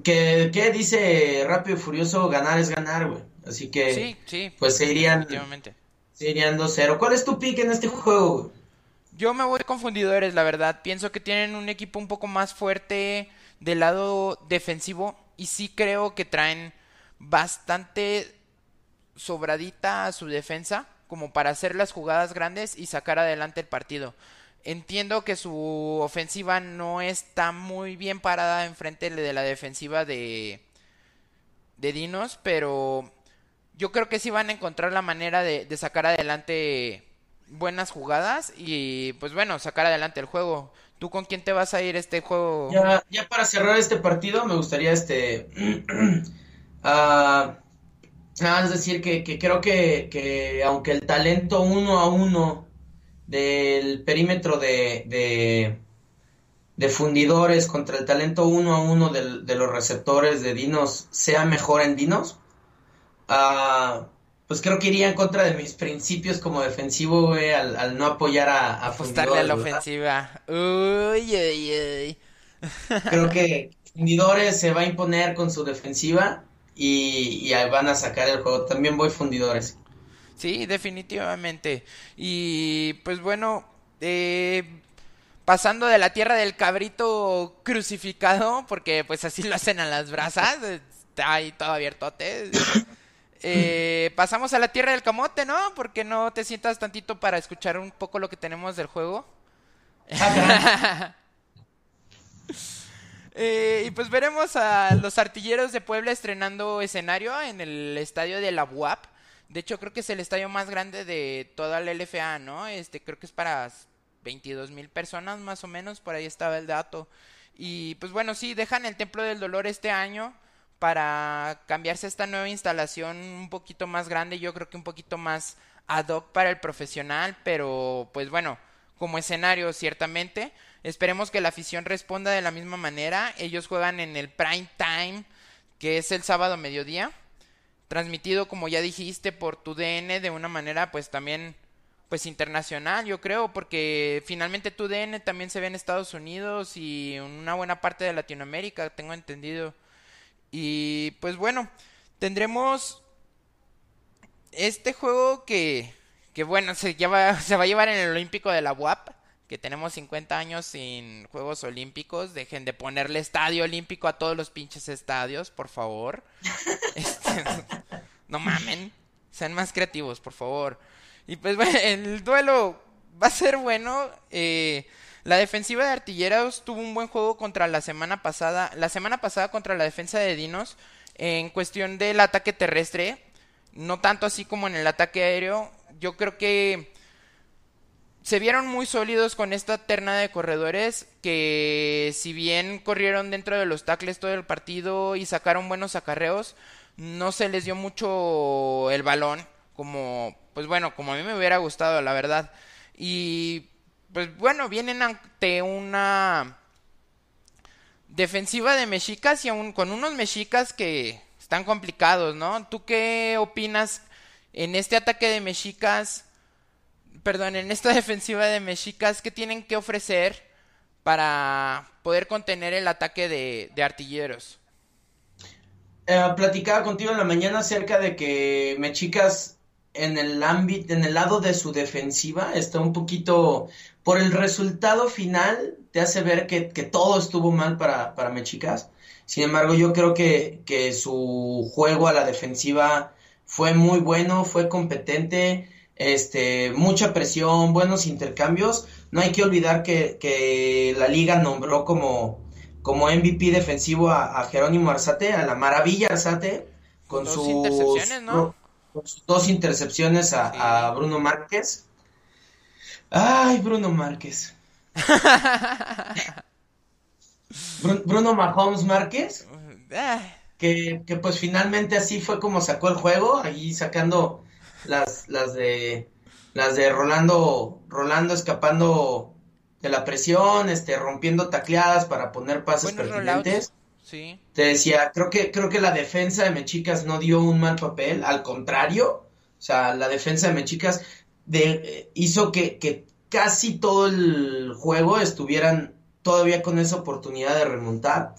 Que, ¿Qué dice Rápido y Furioso? Ganar es ganar, güey. Así que, sí, sí, pues se irían, se irían 2-0. ¿Cuál es tu pick en este juego? Yo me voy confundidores, la verdad. Pienso que tienen un equipo un poco más fuerte del lado defensivo y sí creo que traen bastante sobradita a su defensa como para hacer las jugadas grandes y sacar adelante el partido. Entiendo que su ofensiva no está muy bien parada enfrente de la defensiva de, de Dinos, pero yo creo que sí van a encontrar la manera de, sacar adelante buenas jugadas y pues bueno, sacar adelante el juego. ¿Tú con quién te vas a ir este juego? Ya, para cerrar este partido me gustaría este... [CLEARS THROAT] uh, es decir, que, creo que, aunque el talento uno a uno del perímetro de, de, fundidores contra el talento uno a uno de los receptores de Dinos sea mejor en Dinos, uh, pues creo que iría en contra de mis principios como defensivo, al, no apoyar a, a Apostarle a la ofensiva. Uy, uy, uy. [LAUGHS] Creo que Fundidores se va a imponer con su defensiva y, van a sacar el juego. También voy Fundidores. Sí, definitivamente. Y pues bueno, eh, pasando de la tierra del cabrito crucificado, porque pues así lo hacen a las brasas, está ahí todo abiertote. [COUGHS] Eh, pasamos a la tierra del camote, ¿no? Porque no te sientas tantito para escuchar un poco lo que tenemos del juego. [LAUGHS] Eh, y pues veremos a los artilleros de Puebla estrenando escenario en el estadio de la UAP. De hecho, creo que es el estadio más grande de toda la LFA, ¿no? Este, creo que es para 22 mil personas más o menos, por ahí estaba el dato. Y pues bueno, sí, dejan el Templo del Dolor este año para cambiarse a esta nueva instalación un poquito más grande, yo creo que un poquito más ad hoc para el profesional, pero pues bueno, como escenario ciertamente. Esperemos que la afición responda de la misma manera. Ellos juegan en el prime time, que es el sábado mediodía, transmitido como ya dijiste por tu DN de una manera pues también pues internacional, yo creo, porque finalmente tu DN también se ve en Estados Unidos y una buena parte de Latinoamérica, tengo entendido. Y pues bueno, tendremos este juego que, que bueno, se, lleva, [LAUGHS] se va a llevar en el Olímpico de la UAP, que tenemos 50 años sin Juegos Olímpicos. Dejen de ponerle estadio olímpico a todos los pinches estadios, por favor. [LAUGHS] Este, no mamen, sean más creativos, por favor. Y pues [LAUGHS] bueno, el duelo va a ser bueno. Eh, la defensiva de Artilleros tuvo un buen juego contra la semana pasada. La semana pasada contra la defensa de Dinos. En cuestión del ataque terrestre. No tanto así como en el ataque aéreo. Yo creo que se vieron muy sólidos con esta terna de corredores que si bien corrieron dentro de los tackles todo el partido y sacaron buenos acarreos, no se les dio mucho el balón como pues bueno, como a mí me hubiera gustado, la verdad. Y pues bueno, vienen ante una defensiva de mexicas y aún con unos mexicas que están complicados, ¿no? ¿Tú qué opinas en este ataque de mexicas? Perdón, en esta [LAUGHS] defensiva de mexicas, ¿qué tienen que ofrecer para poder contener el ataque de, artilleros? Eh, platicaba contigo en la mañana acerca de que Mexicas en el ámbito, en el lado de su defensiva, está un poquito, por el resultado final, te hace ver que, todo estuvo mal para, para Mechicas. Sin embargo, yo creo que, que su juego a la defensiva fue muy bueno, fue competente, este, mucha presión, buenos intercambios. No hay que olvidar que, que la liga nombró como, como MVP defensivo a, Jerónimo Arzate, a la maravilla Arzate, con, dos sus, intercepciones, ¿no? con sus dos intercepciones a, a Bruno Márquez. Ay, Bruno Márquez. [LAUGHS] Bruno Mahomes Márquez. Que, que, pues finalmente así fue como sacó el juego, ahí sacando las, las de las de Rolando, Rolando escapando de la presión, este, rompiendo tacleadas para poner pases pertinentes. Sí. Te decía, creo que, creo que la defensa de Mechicas no dio un mal papel, al contrario, o sea, la defensa de Mechicas de, hizo que, que casi todo el juego estuvieran todavía con esa oportunidad de remontar.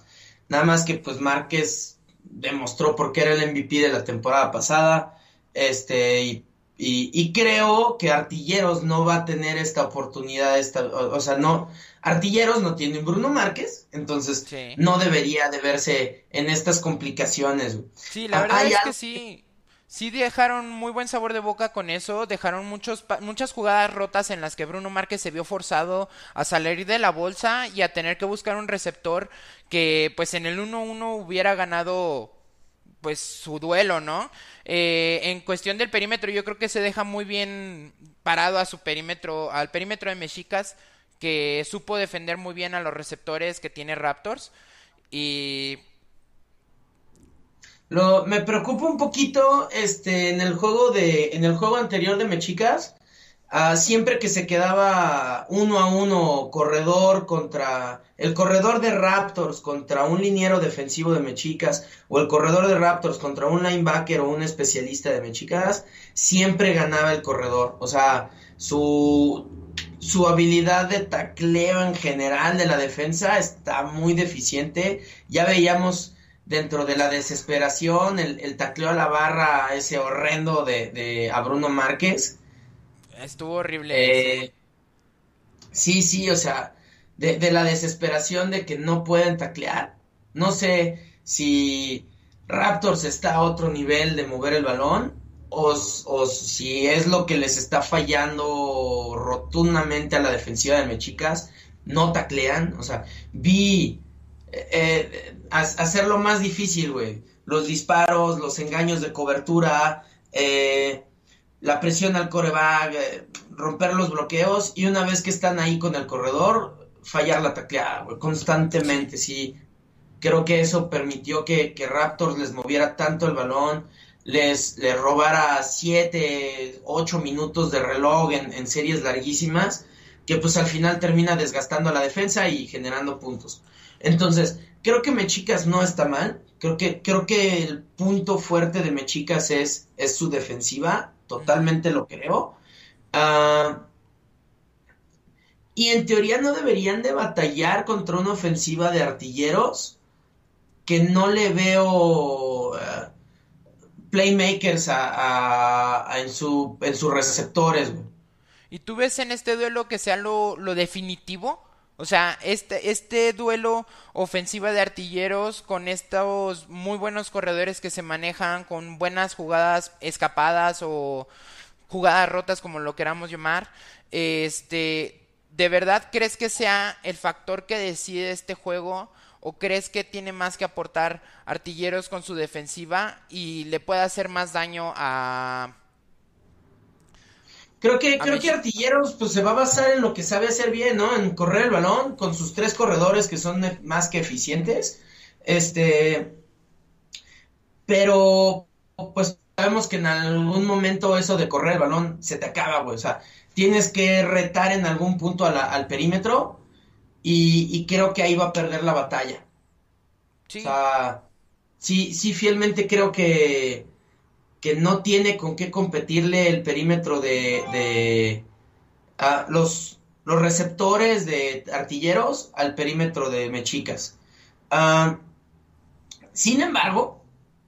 Nada más que pues Márquez demostró por qué era el MVP de la temporada pasada. Este, y, y, creo que Artilleros no va a tener esta oportunidad, esta, o, sea, no, Artilleros no tiene Bruno Márquez, entonces no debería de verse en estas complicaciones. Sí, la verdad es que sí, sí dejaron muy buen sabor de boca con eso, dejaron muchos, muchas jugadas rotas en las que Bruno Márquez se vio forzado a salir de la bolsa y a tener que buscar un receptor que pues en el 1-1 hubiera ganado pues su duelo, ¿no? Eh, en cuestión del perímetro yo creo que se deja muy bien parado a su perímetro, al perímetro de Mexicas que supo defender muy bien a los receptores que tiene Raptors y lo, me preocupa un poquito este, en el juego de, en el juego anterior de Mechicas, siempre que se quedaba uno a uno corredor contra el corredor de Raptors contra un liniero defensivo de Mechicas o el corredor de Raptors contra un linebacker o un especialista de Mechicas, siempre ganaba el corredor. O sea, su, su habilidad de tacleo en general de la defensa está muy deficiente. Ya veíamos dentro de la desesperación, el, el tacleo a la barra ese horrendo de, de a Bruno Márquez. Estuvo horrible. Eh, sí, sí, o sea, de, de, la desesperación de que no pueden taclear. No sé si Raptors está a otro nivel de mover el balón o, o si es lo que les está fallando rotundamente a la defensiva de Mechicas. No taclean, o sea, vi eh, hacerlo más difícil, güey. Los disparos, los engaños de cobertura, eh, la presión al coreback, eh, romper los bloqueos y una vez que están ahí con el corredor, fallar la tacleada, constantemente, sí. Creo que eso permitió que, Raptors les moviera tanto el balón, les, les robara 7, 8 minutos de reloj en, en series larguísimas, que pues al final termina desgastando la defensa y generando puntos. Entonces, creo que Mechicas no está mal. Creo que, creo que el punto fuerte de Mechicas es, es su defensiva. Totalmente lo creo. Ah, y en teoría no deberían de batallar contra una ofensiva de artilleros que no le veo ah, playmakers a, en, su, en sus receptores. ¿Y tú ves en este duelo que sea lo, lo definitivo? O sea, este, este duelo ofensiva de artilleros con estos muy buenos corredores que se manejan, con buenas jugadas escapadas o jugadas rotas, como lo queramos llamar, este, ¿de verdad crees que sea el factor que decide este juego? ¿O crees que tiene más que aportar artilleros con su defensiva y le puede hacer más daño a, Creo que, creo que Artilleros pues se va a basar en lo que sabe hacer bien, ¿no? En correr el balón con sus tres corredores que son más que eficientes. Este, pero pues sabemos que en algún momento eso de correr el balón se te acaba, güey. O sea, tienes que retar en algún punto al perímetro y, y, creo que ahí va a perder la batalla. Sí. O sea, sí, sí, fielmente creo que que no tiene con qué competirle el perímetro de, de los, los receptores de artilleros al perímetro de mechicas. Ah, sin embargo,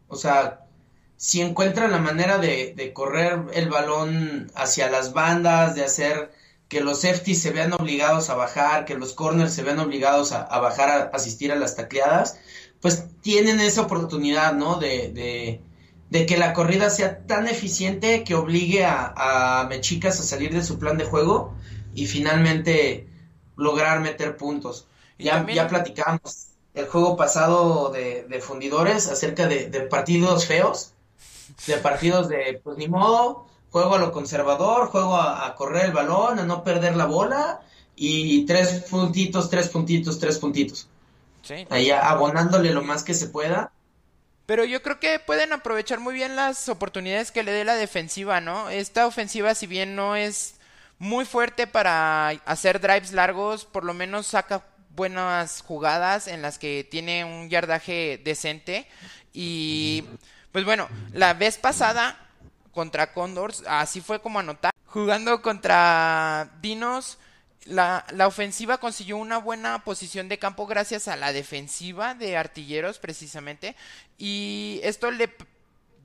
o sea, si encuentran la manera de, correr el balón hacia las bandas, de hacer que los safeties se vean obligados a bajar, que los corners se vean obligados a, bajar a, asistir a las tacleadas, pues tienen esa oportunidad, ¿no? De, de, que la corrida sea tan eficiente que obligue a, a, Mechicas a salir de su plan de juego y finalmente lograr meter puntos. Ya, ya platicamos el juego pasado de, de fundidores acerca de, de partidos feos, de partidos de, pues ni modo, juego a lo conservador, juego a, correr el balón, a no perder la bola y tres puntitos, tres puntitos, tres puntitos. Sí. Ahí abonándole lo más que se pueda. Pero yo creo que pueden aprovechar muy bien las oportunidades que le dé la defensiva, ¿no? Esta ofensiva, si bien no es muy fuerte para hacer drives largos, por lo menos saca buenas jugadas en las que tiene un yardaje decente. Y pues bueno, la vez pasada contra Condors, así fue como anotar. Jugando contra Dinos, la, la, ofensiva consiguió una buena posición de campo gracias a la defensiva de artilleros precisamente y esto le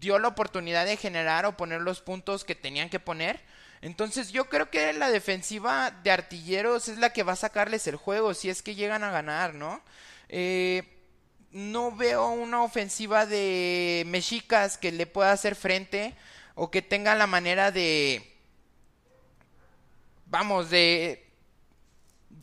dio la oportunidad de generar o poner los puntos que tenían que poner. Entonces yo creo que la defensiva de artilleros es la que va a sacarles el juego si es que llegan a ganar, ¿no? Eh, no veo una ofensiva de mexicas que le pueda hacer frente o que tenga la manera de, vamos, de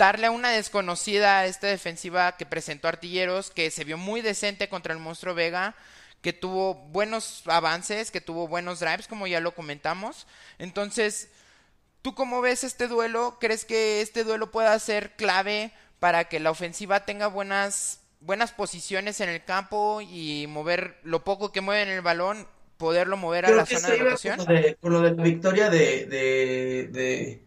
darle a una desconocida a esta defensiva que presentó Artilleros, que se vio muy decente contra el monstruo Vega, que tuvo buenos avances, que tuvo buenos drives, como ya lo comentamos. Entonces, ¿tú cómo ves este duelo? ¿Crees que este duelo pueda ser clave para que la ofensiva tenga buenas buenas posiciones en el campo y mover lo poco que mueven el balón poderlo mover a la zona de rotación. Con, lo de la victoria de, de, de,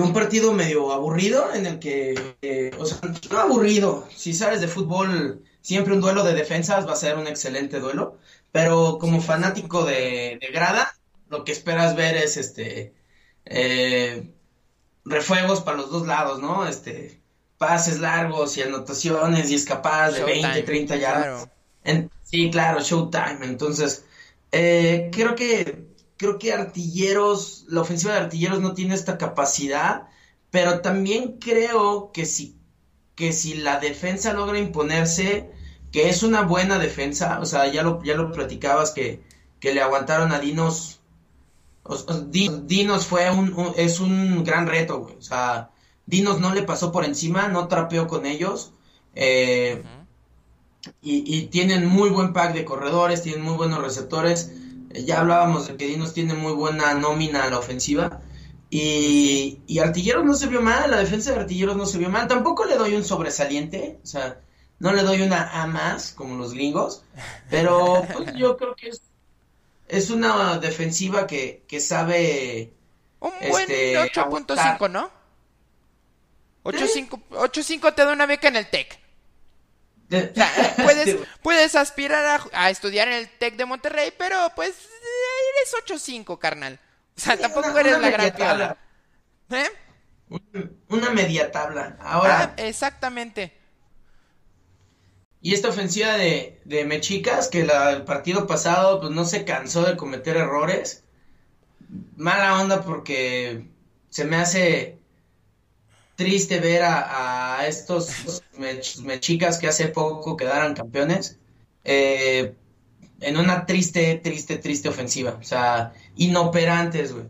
un partido medio aburrido en el que, eh, o sea, no aburrido, si sabes de fútbol, siempre un duelo de defensas va a ser un excelente duelo, pero como fanático de, grada, lo que esperas ver es este eh, refuegos para los dos lados, ¿no? Este pases largos y anotaciones y escapadas de 20, 30 yardas. sí, claro, showtime. Entonces, eh, creo que creo que Artilleros, la ofensiva de Artilleros no tiene esta capacidad, pero también creo que si que si la defensa logra imponerse, que es una buena defensa, o sea, ya lo ya lo platicabas que, que le aguantaron a Dinos Dinos fue un, es un gran reto, güey. O sea, Dinos no le pasó por encima, no trapeó con ellos. Eh, y, tienen muy buen pack de corredores, tienen muy buenos receptores. Ya hablábamos de que Dinos tiene muy buena nómina a la ofensiva. Y, y, Artilleros no se vio mal, la defensa de Artilleros no se vio mal. Tampoco le doy un sobresaliente, o sea, no le doy una A más, como los gringos. Pero pues, yo creo que es, es una defensiva que, que sabe. Un buen 8.5, este, ¿no? 8.5 te da una beca en el TEC. [LAUGHS] puedes, puedes aspirar a, estudiar en el TEC de Monterrey, pero pues eres 8.5, carnal. O sea, tampoco eres la gran tabla. ¿Eh? Una media tabla. Ahora. Ah, exactamente. Y esta ofensiva de, de Mechicas, que el partido pasado pues no se cansó de cometer errores. Mala onda porque se me hace triste ver a, estos mechicas que hace poco quedaron campeones eh, en una triste, triste, triste ofensiva. O sea, inoperantes, güey.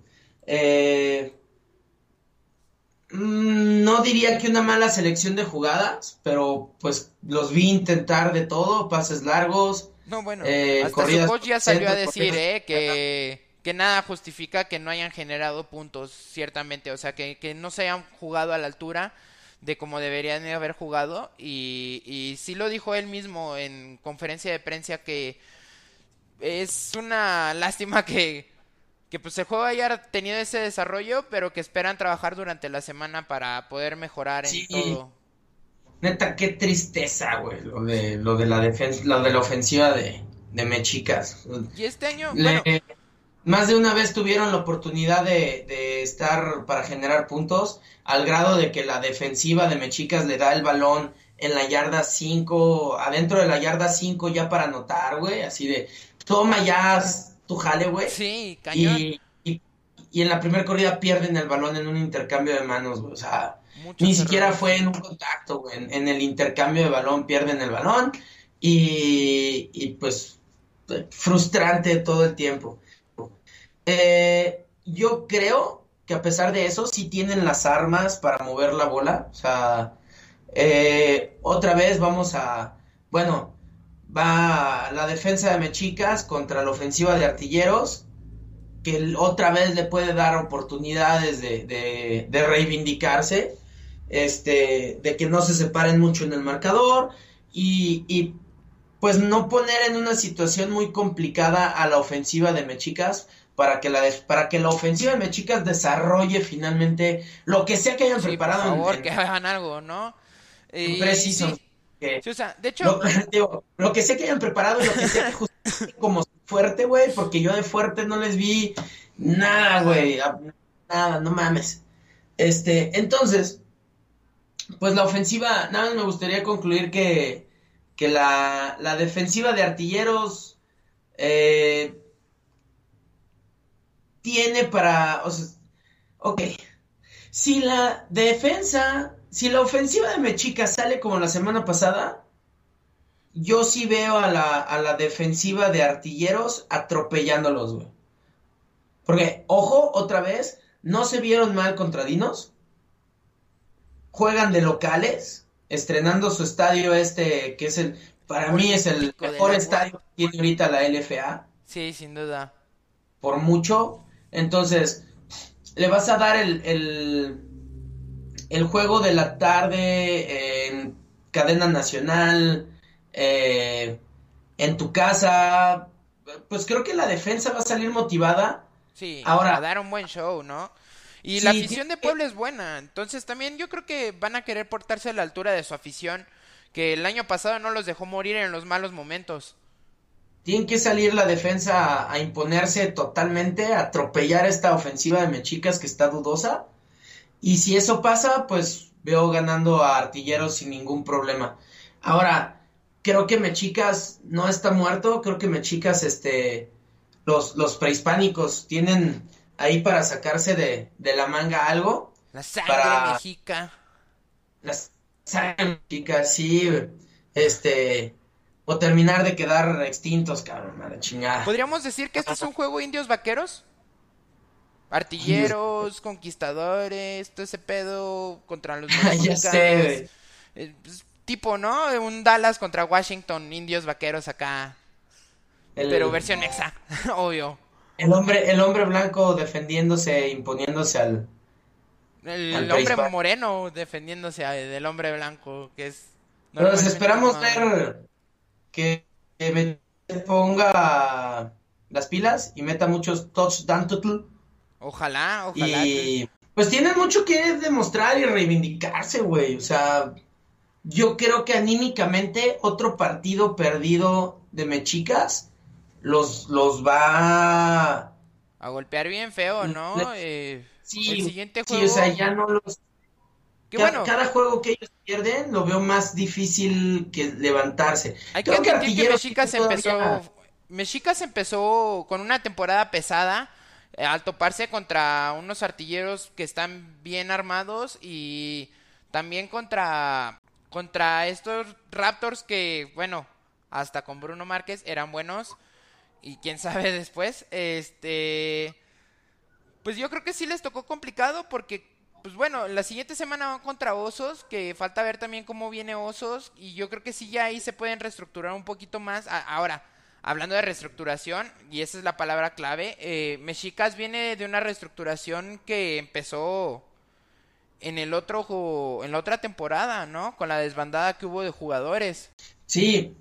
Eh, mm, no diría que una mala selección de jugadas, pero pues los vi intentar de todo, pases largos. No, bueno, eh, hasta su coach ya salió a decir, eh, que que nada justifica que no hayan generado puntos, ciertamente, o sea, que, que no se hayan jugado a la altura de como deberían haber jugado y, y sí lo dijo él mismo en conferencia de prensa que es una lástima que, que pues el juego haya tenido ese desarrollo, pero que esperan trabajar durante la semana para poder mejorar en todo. Neta, qué tristeza, güey, lo de, lo de la defensa, lo de la ofensiva de, de Mechicas. Y este año, bueno, más de una vez tuvieron la oportunidad de, de, estar para generar puntos, al grado de que la defensiva de Mechicas le da el balón en la yarda 5, adentro de la yarda 5 ya para anotar, güey, así de, toma ya tu jale, güey. Sí, cañón. Y, y, y en la primera corrida pierden el balón en un intercambio de manos, güey. O sea, ni siquiera fue en un contacto, güey. En, en el intercambio de balón pierden el balón y, y pues frustrante todo el tiempo. Eh, yo creo que a pesar de eso sí tienen las armas para mover la bola. O sea, eh, otra vez vamos a, bueno, va la defensa de Mechicas contra la ofensiva de Artilleros, que otra vez le puede dar oportunidades de, de- de reivindicarse, este, de que no se separen mucho en el marcador y, y, pues no poner en una situación muy complicada a la ofensiva de Mechicas para que la, para que la ofensiva de Mechicas desarrolle finalmente lo que sea que hayan Sí, por preparado en- favor, en, que hagan algo, ¿no? Y Precision. sí, que- sí, o sea, de hecho, lo, [LAUGHS] digo, lo que sé que hayan preparado y lo que sea que [LAUGHS] como fuerte, güey, porque yo de fuerte no les vi nada, güey, nada, no mames. Este, entonces, pues la ofensiva, nada más me gustaría concluir que, que la, la defensiva de artilleros eh, tiene para, o sea, ok, si la defensa, si la ofensiva de Mechica sale como la semana pasada, yo sí veo a la, a la defensiva de artilleros atropellándolos, güey. Porque, ojo, otra vez, no se vieron mal contra Dinos. Juegan de locales, estrenando su estadio este, que es el, para mí es el mejor estadio que tiene ahorita la LFA sí, sin duda. por mucho. Entonces, le vas a dar el, el, el juego de la tarde en cadena nacional, eh, en tu casa. Pues creo que la defensa va a salir motivada. Sí, Ahora- a dar un buen show, ¿no? Y Sí, la afición de Puebla es buena, entonces también yo creo que van a querer portarse a la altura de su afición, que el año pasado no los dejó morir en los malos momentos. Tiene que salir la defensa a, a imponerse totalmente, a atropellar esta ofensiva de Mechicas que está dudosa. Y si eso pasa, pues veo ganando a Artilleros sin ningún problema. Ahora, creo que Mechicas no está muerto, creo que Mechicas, este, los, los prehispánicos tienen ahí para sacarse de, de la manga algo. La sangre Para- mexica. Las sangre mexica, sí, este, o terminar de quedar extintos, cabrón, la chingada. ¿Podríamos decir que este es un [LAUGHS] juego indios vaqueros? Artilleros, conquistadores, todo ese pedo contra los [LAUGHS] Ya sé. Eh, pues, tipo, ¿no? Un Dallas contra Washington, indios vaqueros acá. El- Pero versión exa, [LAUGHS] obvio. El hombre, el hombre blanco defendiéndose, imponiéndose al... El Al hombre moreno defendiéndose a- del hombre blanco, que es... Normalmente esperamos ver que, que me ponga las pilas y meta muchos touchdown tutl. Ojalá, ojalá. Y pues tienen mucho que demostrar y reivindicarse, güey. O sea, yo creo que anímicamente otro partido perdido de Mechicas los, los va... A golpear bien feo, ¿no? Eh, Sí, el siguiente sí, o sea, ya no los... que Ca- bueno, Cada juego que ellos pierden lo veo más difícil que levantarse. hay que Creo que admitir que Mexicas empezó... Mexicas empezó con una temporada pesada eh, al toparse contra unos artilleros que están bien armados y también contra contra estos Raptors que, bueno, hasta con Bruno Márquez eran buenos y quién sabe [LAUGHS] después, este pues yo creo que sí les tocó complicado porque pues bueno, la siguiente semana van contra Osos, que falta ver también cómo viene Osos y yo creo que sí ya ahí se pueden reestructurar un poquito más. Ahora, hablando de reestructuración, y esa es la palabra clave, eh, Mexicas viene de una reestructuración que empezó en el otro en la otra temporada, ¿no? Con la desbandada que hubo de jugadores. Sí,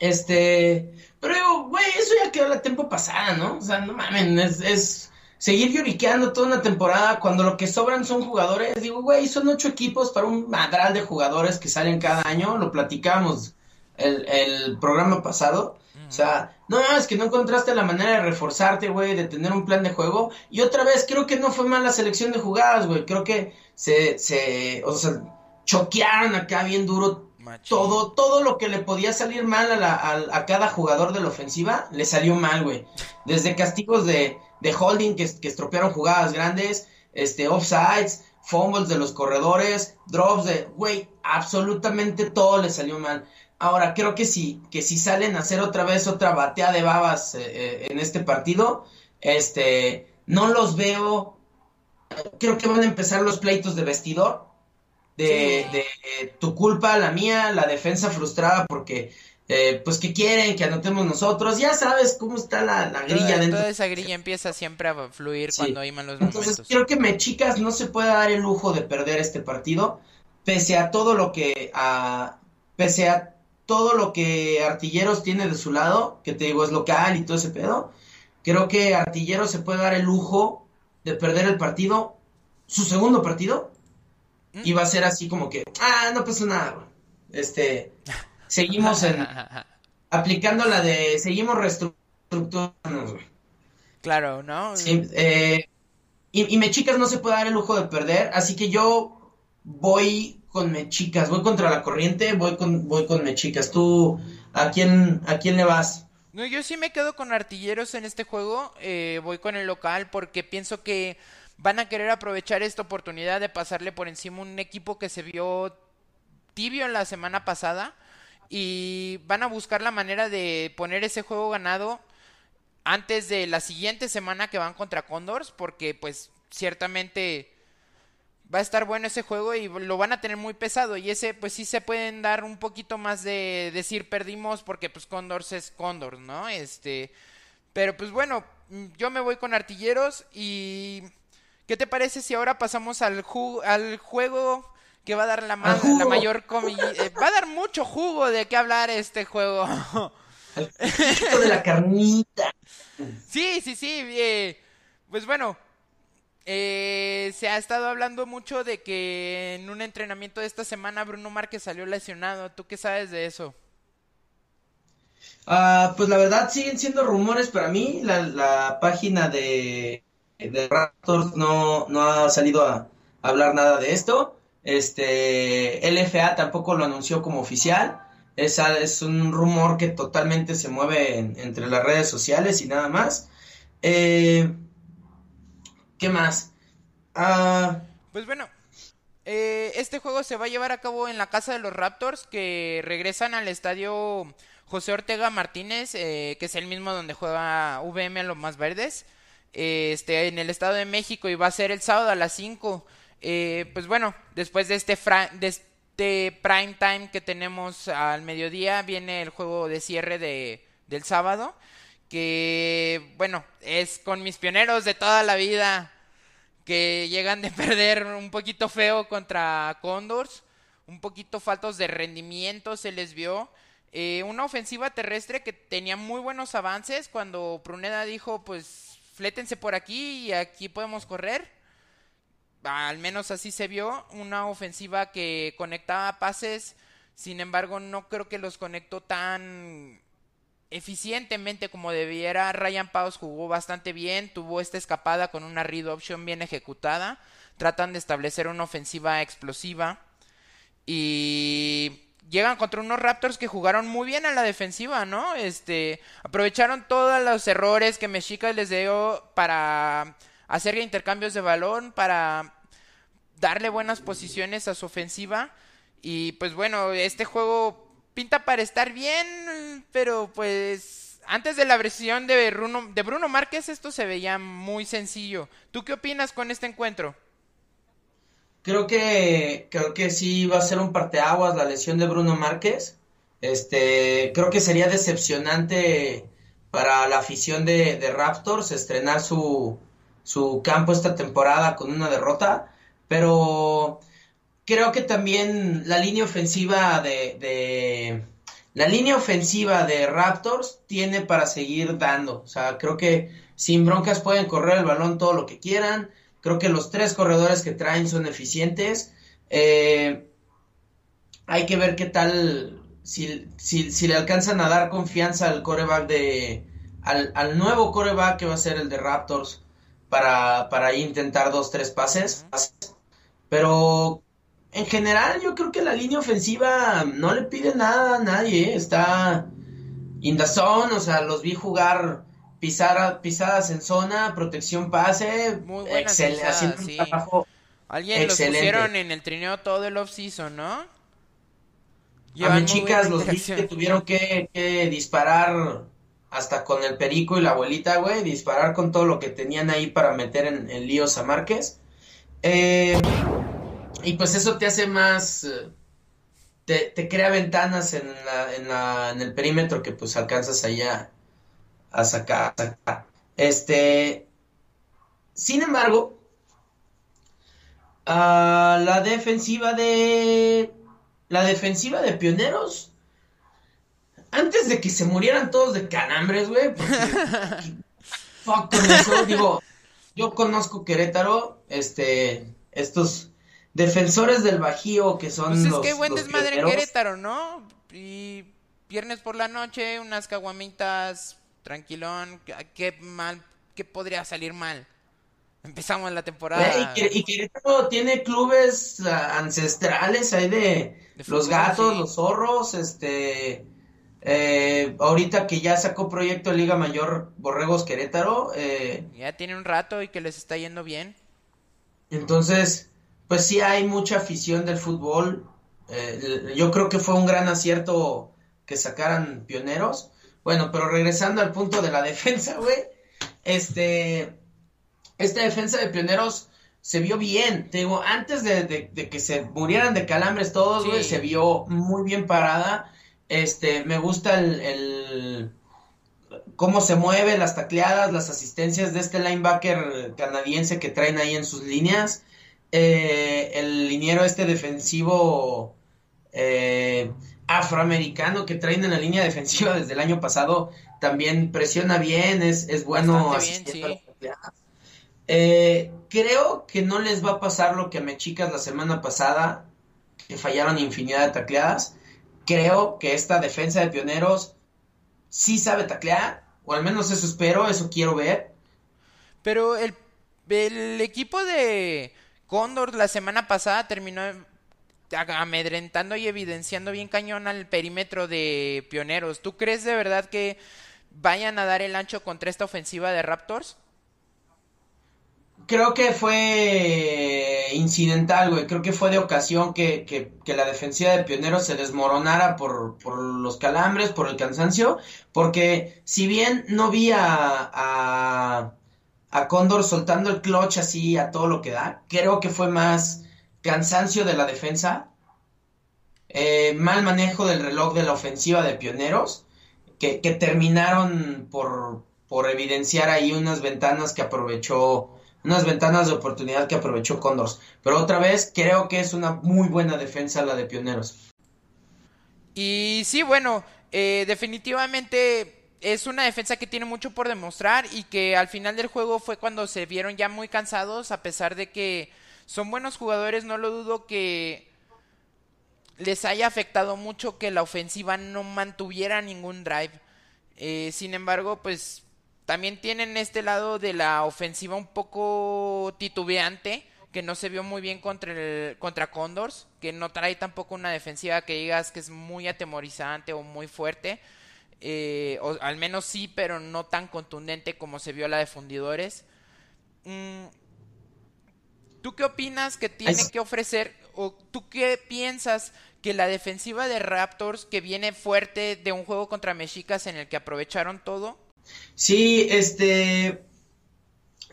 este, pero güey, eso ya quedó la tempo pasada, ¿no? O sea, no mamen, es, es seguir lloriqueando toda una temporada cuando lo que sobran son jugadores. Digo, güey, son ocho equipos para un madral de jugadores que salen cada año, lo platicamos el, el programa pasado. O sea, no, es que no encontraste la manera de reforzarte, güey, de tener un plan de juego. Y otra vez, creo que no fue mala selección de jugadas, güey. Creo que se, se, o sea, choquearon acá bien duro todo, todo lo que le podía salir mal a, la, a, cada jugador de la ofensiva, le salió mal, güey. Desde castigos de, de holding que, que, estropearon jugadas grandes, este, offsides, fumbles de los corredores, drops de, güey, absolutamente todo le salió mal. Ahora, creo que si, que si salen a hacer otra vez otra batea de babas eh, eh, en este partido, este, no los veo. Creo que van a empezar los pleitos de vestidor. De, de tu culpa, la mía, la defensa frustrada porque eh, pues que quieren que anotemos nosotros, ya sabes cómo está la, grilla toda, dentro. Toda esa grilla empieza siempre a fluir cuando hay malos Entonces, creo que me chicas no se puede dar el lujo de perder este partido, pese a todo lo que a pese a todo lo que Artilleros tiene de su lado, que te digo es local y todo ese pedo, creo que Artilleros se puede dar el lujo de perder el partido, su segundo partido, y va a ser así como que, ah, no pasa nada, este, [LAUGHS] seguimos en, [LAUGHS] aplicando la de, seguimos reestructurando Claro, ¿no? Sí, eh, y, y Mechicas no se puede dar el lujo de perder, así que yo voy con Mechicas, voy contra la corriente, voy con, voy con Mechicas. ¿Tú a quién, a quién le vas? No, yo sí me quedo con artilleros en este juego, eh, voy con el local porque pienso que van a querer aprovechar esta oportunidad de pasarle por encima un equipo que se vio tibio en la semana pasada y van a buscar la manera de poner ese juego ganado antes de la siguiente semana que van contra Condors porque pues ciertamente va a estar bueno ese juego y lo van a tener muy pesado. Y ese, pues sí se pueden dar un poquito más de decir perdimos porque pues Condors es Condors, ¿no? Este, pero pues bueno, yo me voy con artilleros y ¿qué te parece si ahora pasamos al, al juego que va a dar la, la mayor eh, va a dar mucho jugo de qué hablar este juego. El de la carnita. Sí, sí, sí. Eh, pues bueno, eh, se ha estado hablando mucho de que en un entrenamiento de esta semana Bruno Márquez salió lesionado. ¿Tú qué sabes de eso? Ah, pues la verdad siguen siendo rumores para mí. La, página de, de Raptors no, no ha salido a, hablar nada de esto. Este, LFA tampoco lo anunció como oficial. Es, es un rumor que totalmente se mueve entre las redes sociales y nada más. Eh, ¿Qué más? Ah, pues bueno, eh, este juego se va a llevar a cabo en la casa de los Raptors que regresan al estadio José Ortega Martínez, eh, que es el mismo donde juega VM a los más verdes, eh, este, en el Estado de México y va a ser el sábado a las 5. Pues bueno, después de este, de este prime time que tenemos al mediodía, viene el juego de cierre de, del sábado que, bueno, es con mis pioneros de toda la vida, que llegan de [LAUGHS] perder un poquito feo contra Condors, un poquito faltos de rendimiento se les vio. Eh, una ofensiva terrestre que tenía muy buenos avances cuando Pruneda dijo, pues, flétense por aquí y aquí podemos correr. Al menos así se vio. Una ofensiva que conectaba pases, sin embargo, no creo que los conectó tan eficientemente como debiera. Ryan Paus jugó bastante bien, tuvo esta escapada con una read option bien ejecutada. Tratan de establecer una ofensiva explosiva y llegan contra unos Raptors que jugaron muy bien a la defensiva, ¿no? Este, aprovecharon todos los errores que Mexica les dio para hacer intercambios de balón, para darle buenas posiciones a su ofensiva. Y pues bueno, este juego pinta para estar bien, pero pues antes de la versión de Bruno, de Bruno Márquez esto se veía muy sencillo. ¿Tú qué opinas con este encuentro? Creo que creo que sí va a ser un parteaguas la lesión de Bruno Márquez. Este, creo que sería decepcionante para la afición de, de Raptors estrenar su, su campo esta temporada con una derrota, pero creo que también la línea ofensiva de, la línea ofensiva de Raptors tiene para seguir dando. O sea, creo que sin broncas pueden correr el balón todo lo que quieran. Creo que los tres corredores que traen son eficientes. Eh, hay que ver qué tal, si, si, le alcanzan a dar confianza al coreback de, al, al, nuevo coreback que va a ser el de Raptors para, para intentar dos, tres pases. Pero en general yo creo que la línea ofensiva no le pide nada a nadie, ¿eh? está in the zone, o sea, los vi jugar pisar, pisadas en zona, protección pase, Muy excel, pisadas, haciendo un trabajo Alguien Excelente. los pusieron en el trineo todo el off-season, ¿no? A mis chicas los vi que tuvieron que, que disparar hasta con el perico y la abuelita, güey, disparar con todo lo que tenían ahí para meter en, en líos a Márquez. Eh, y pues eso te hace más, eh, te, te crea ventanas en la, en la, en el perímetro que pues alcanzas allá a sacar, a sacar. Este, sin embargo, la defensiva de la defensiva de Pioneros, antes de que se murieran todos de calambres, güey, [LAUGHS] fuck con eso, digo, yo conozco Querétaro, este, estos defensores del Bajío que son Pues es los, que buen desmadre en. Querétaro, ¿no? Y viernes por la noche, unas caguamitas, tranquilón. ¿Qué mal? ¿Qué podría salir mal? Empezamos la temporada. Y, Quer- y Querétaro tiene clubes ah, ancestrales ahí de, De los gatos, sí. los zorros, este, eh, ahorita que ya sacó proyecto Liga Mayor Borregos Querétaro, eh, Ya tiene un rato y que les está yendo bien. entonces, pues sí hay mucha afición del fútbol. Eh, yo creo que fue un gran acierto que sacaran pioneros. Bueno, pero regresando al punto de la [LAUGHS] defensa, güey, este, esta defensa de pioneros se vio bien. Te digo, antes de, de- de que se murieran de calambres todos, Sí. güey, se vio muy bien parada. Este, me gusta el, el- cómo se mueve, las tacleadas, las asistencias de este linebacker canadiense que traen ahí en sus líneas. Eh, el liniero este defensivo eh, afroamericano que traen en la línea defensiva desde el año pasado también presiona bien, es, es bueno Bastante bien, asistiendo sí. a. Eh, creo que no les va a pasar lo que a Mechicas la semana pasada, que fallaron infinidad de tacleadas. Creo que esta defensa de pioneros sí sabe taclear, o al menos eso espero, eso quiero ver. Pero el, el equipo de Condor la semana pasada terminó amedrentando y evidenciando bien cañón al perímetro de Pioneros. ¿Tú crees de verdad que vayan a dar el ancho contra esta ofensiva de Raptors? Creo que fue incidental, güey. Creo que fue de ocasión que, que, la defensiva de Pioneros se desmoronara por, por los calambres, por el cansancio. Porque si bien no vi a, a Cóndor soltando el clutch así a todo lo que da, creo que fue más cansancio de la defensa, eh, mal manejo del reloj de la ofensiva de Pioneros, que, que terminaron por, por evidenciar ahí unas ventanas que aprovechó unas ventanas de oportunidad que aprovechó Condors. Pero otra vez, creo que es una muy buena defensa la de Pioneros. Y sí, bueno, eh, definitivamente es una defensa que tiene mucho por demostrar y que al final del juego fue cuando se vieron ya muy cansados, a pesar de que son buenos jugadores, no lo dudo que les haya afectado mucho que la ofensiva no mantuviera ningún drive. Eh, sin embargo, pues también tienen este lado de la ofensiva un poco titubeante, que no se vio muy bien contra, el, contra Condors, que no trae tampoco una defensiva que digas que es muy atemorizante o muy fuerte. Eh, o al menos sí, pero no tan contundente como se vio la de Fundidores. Mm, ¿Tú qué opinas que tiene que ofrecer o tú qué piensas que la defensiva de Raptors que viene fuerte de un juego contra Mexicas en el que aprovecharon todo? Sí, este,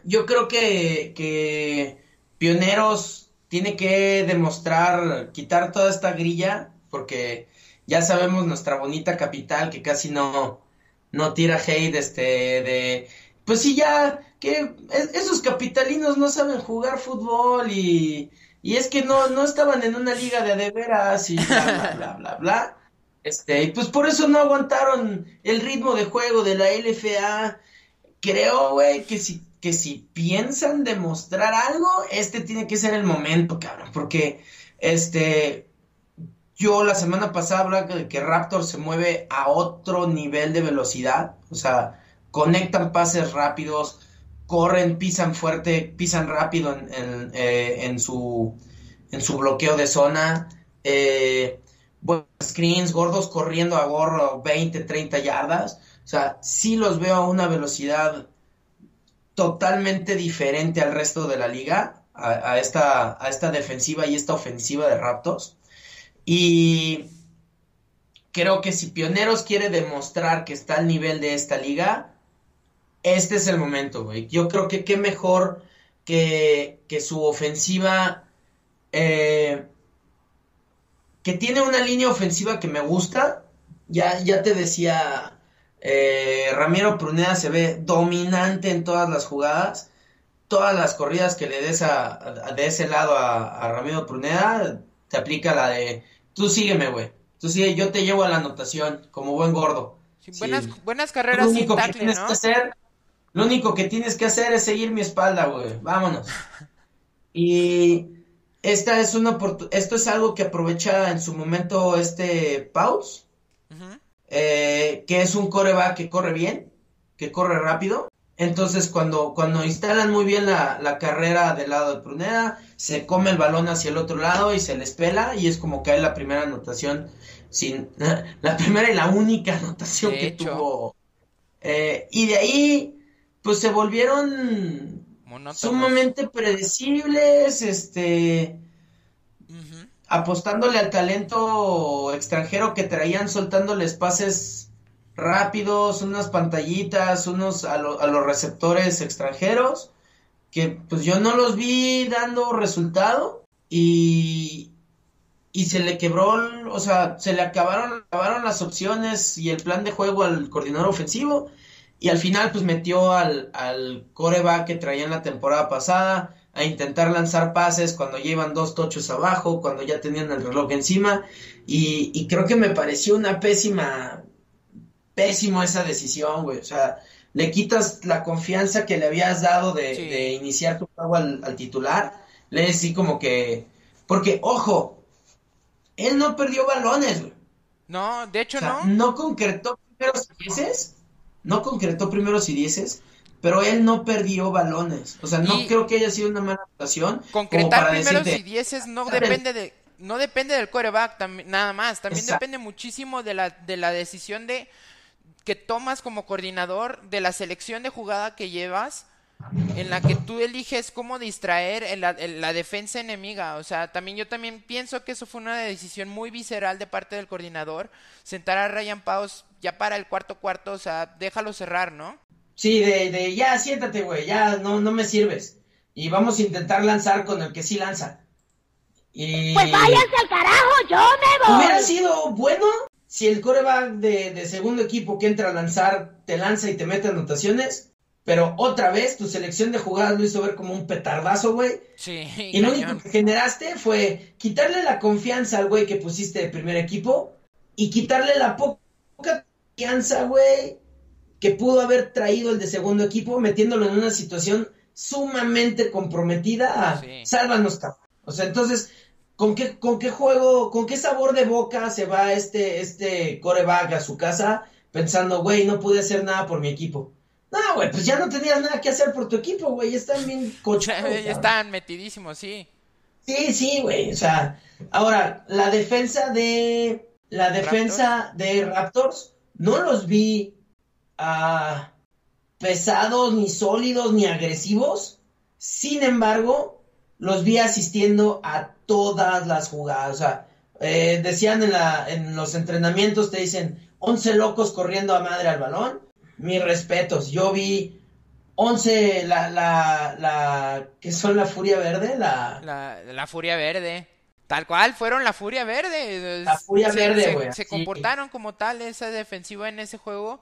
yo creo que, que Pioneros tiene que demostrar, quitar toda esta grilla, porque ya sabemos nuestra bonita capital que casi no, no tira hate, este, de, pues sí, ya, que es- esos capitalinos no saben jugar fútbol y, y es que no, no estaban en una liga de a de veras y bla, bla, bla, bla, [LAUGHS] bla. Este, y pues por eso no aguantaron el ritmo de juego de la LFA. Creo, güey, que si, que si piensan demostrar algo, este tiene que ser el momento, cabrón, porque, este, yo la semana pasada hablaba que, que Raptor se mueve a otro nivel de velocidad, o sea, conectan pases rápidos, corren, pisan fuerte, pisan rápido en, eh, su, bloqueo de zona, eh, screens, gordos corriendo a gorro 20, 30 yardas. O sea, sí los veo a una velocidad totalmente diferente al resto de la liga, a esta defensiva y esta ofensiva de Raptors. Y creo que si Pioneros quiere demostrar que está al nivel de esta liga, este es el momento, güey. Yo creo que qué mejor que, que su ofensiva, eh, que tiene una línea ofensiva que me gusta. Ya, ya te decía, eh, Ramiro Pruneda se ve dominante en todas las jugadas. Todas las corridas que le des a, de ese lado a, Ramiro Pruneda, te aplica la de, tú sígueme, güey. Tú sigue, yo te llevo a la anotación como buen gordo. buenas, buenas carreras sin tackle, ¿no? hacer lo único que tienes que hacer es seguir mi espalda, güey. Vámonos. [LAUGHS] Y esta es una esto es algo que aprovecha en su momento este Paus, eh, que es un coreback que corre bien, que corre rápido. Entonces, cuando, cuando instalan muy bien la, carrera del lado de Pruneda, se come el balón hacia el otro lado y se les pela, y es como cae la primera anotación, sin [LAUGHS] la primera y la única anotación que tuvo. Eh, y de ahí pues se volvieron sumamente predecibles, este, apostándole al talento extranjero que traían, soltándoles pases rápidos, unas pantallitas, unos a, a los receptores extranjeros, que pues yo no los vi dando resultado y, y se le quebró, o sea, se le acabaron, acabaron las opciones y el plan de juego al coordinador ofensivo y al final, pues metió al, al coreback que traía en la temporada pasada a intentar lanzar pases cuando llevan dos tochos abajo, cuando ya tenían el reloj encima. Y, creo que me pareció una pésima, pésimo esa decisión, güey. O sea, le quitas la confianza que le habías dado de, iniciar tu juego al, titular. Le decís como que. Porque, ojo, él no perdió balones, güey. No, de hecho no. No concretó primeros veces no concretó primeros y dieces, pero él no perdió balones. O sea, no creo que haya sido una mala actuación. Concretar primeros y dieces no depende de no depende del coreback nada más, también depende muchísimo de la de la decisión de que tomas como coordinador, de la selección de jugada que llevas en la que tú eliges cómo distraer en la, la, defensa enemiga. O sea, también yo también pienso que eso fue una decisión muy visceral de parte del coordinador. Sentar a Ryan Paus ya para el cuarto cuarto, o sea, déjalo cerrar, ¿no? Sí, de, de ya siéntate, güey, ya no, no me sirves. Y vamos a intentar lanzar con el que sí lanza. Y... Pues váyanse al carajo, yo me voy. Hubiera sido bueno si el coreback de, de segundo equipo que entra a lanzar te lanza y te mete anotaciones pero otra vez tu selección de jugadas lo hizo ver como un petardazo, güey. Sí. Y lo único que generaste fue quitarle la confianza al güey que pusiste de primer equipo y quitarle la poca confianza, güey, que pudo haber traído el de segundo equipo, metiéndolo en una situación sumamente comprometida a sálvanos, cabrón. O sea, entonces, ¿con qué, ¿con qué juego, con qué sabor de boca se va este, este coreback a su casa pensando, güey, no pude hacer nada por mi equipo? No, güey, pues ya no tenías nada que hacer por tu equipo, güey. Están bien cochados. [LAUGHS] ya [LAUGHS] están metidísimos, sí. Sí, sí, güey. O sea, ahora, la defensa de. La defensa de Raptors, no los vi uh, pesados, ni sólidos, ni agresivos. Sin embargo, los vi asistiendo a todas las jugadas. O sea, eh, decían en, la, en los entrenamientos, te dicen 11 locos corriendo a madre al balón mis respetos. Yo vi 11, la, la, la, que son la Furia Verde, la... La, Furia Verde. Tal cual, fueron la Furia Verde. La Furia Verde, güey. Se, comportaron como tal esa defensiva en ese juego.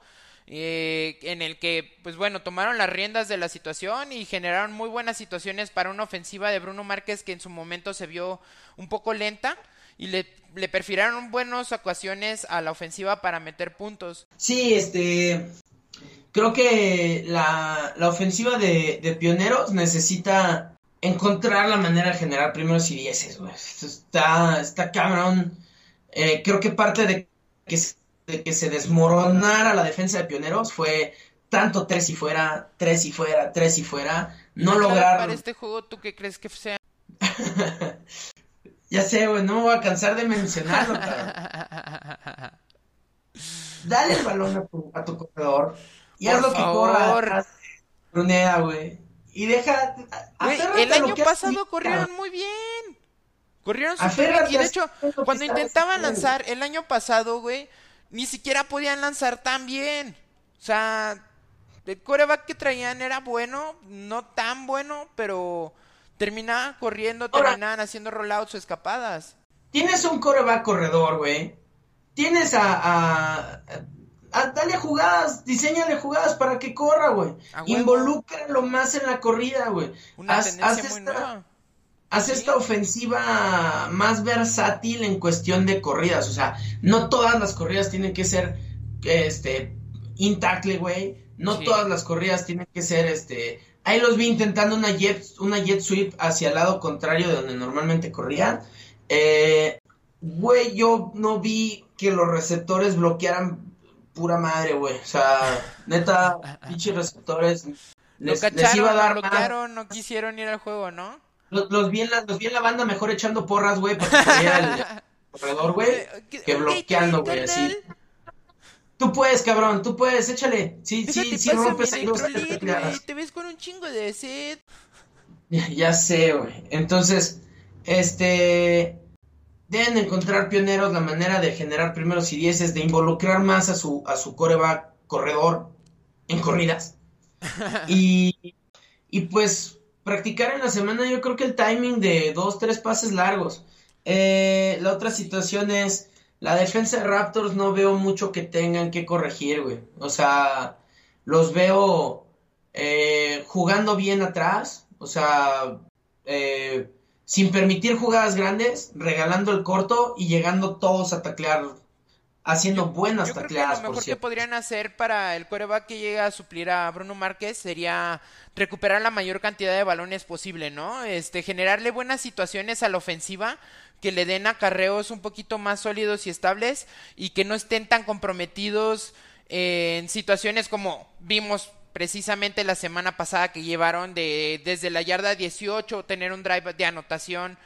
Eh, en el que, pues bueno, tomaron las riendas de la situación y generaron muy buenas situaciones para una ofensiva de Bruno Márquez que en su momento se vio un poco lenta y le, le perfiraron buenas ocasiones a la ofensiva para meter puntos. Sí, este, creo que la, ofensiva de, Pioneros necesita encontrar la manera de generar primeros y dieces, güey. Está, está cabrón. Eh, creo que parte de que, de que se desmoronara la defensa de Pioneros fue tanto tres y fuera, tres y fuera, tres y fuera, no lograr... Para este juego, ¿tú qué crees que sea? [LAUGHS] Ya sé, güey, no me voy a cansar de mencionarlo, [LAUGHS] Dale el balón a tu, a tu corredor y haz lo que corra Brunea, güey. Y deja. El año pasado corrieron muy bien. Corrieron súper bien. Y de hecho, cuando intentaban lanzar el año pasado, güey, ni siquiera podían lanzar tan bien. O sea, el coreback que traían era bueno, no tan bueno, pero terminaban corriendo, terminaban haciendo rollouts o escapadas. Tienes un coreback corredor, güey. Tienes a, a, dale jugadas, diseñale jugadas para que corra, güey. Involúcralo más en la corrida, güey. Haz, esta, haz esta ofensiva más versátil en cuestión de corridas. O sea, no todas las corridas tienen que ser este intacle, güey. No todas las corridas tienen que ser este Ahí los vi intentando una jet, una jet sweep hacia el lado contrario de donde normalmente corrían. Eh, güey, yo no vi que los receptores bloquearan pura madre, güey. O sea, neta, [LAUGHS] pinches receptores. Les, les, iba a dar bloquearon, no quisieron ir al juego, ¿no? Los, vi, en la, los vi en la banda mejor echando porras, güey, para que el [LAUGHS] corredor, güey, que bloqueando, güey, así. Tú puedes, cabrón, tú puedes, échale. Sí, sí, sí, rompes ahí dos Te ves con un chingo de sed. Ya, sé, güey. Entonces, este. Deben encontrar pioneros la manera de generar primeros y dieces, de involucrar más a su, a su coreback corredor en corridas. [LAUGHS] y, y pues practicar en la semana yo creo que el timing de dos, tres pases largos. Eh, la otra situación es la defensa de Raptors no veo mucho que tengan que corregir, güey. O sea, los veo eh, jugando bien atrás, o sea, eh, sin permitir jugadas grandes, regalando el corto y llegando todos a taclear, haciendo buenas yo tacleadas. Creo que lo mejor que podrían hacer para el coreback que llega a suplir a Bruno Márquez sería recuperar la mayor cantidad de balones posible, ¿no? Este, generarle buenas situaciones a la ofensiva que le den acarreos un poquito más sólidos y estables y que no estén tan comprometidos en situaciones como vimos precisamente la semana pasada que llevaron de desde la yarda 18 tener un drive de anotación.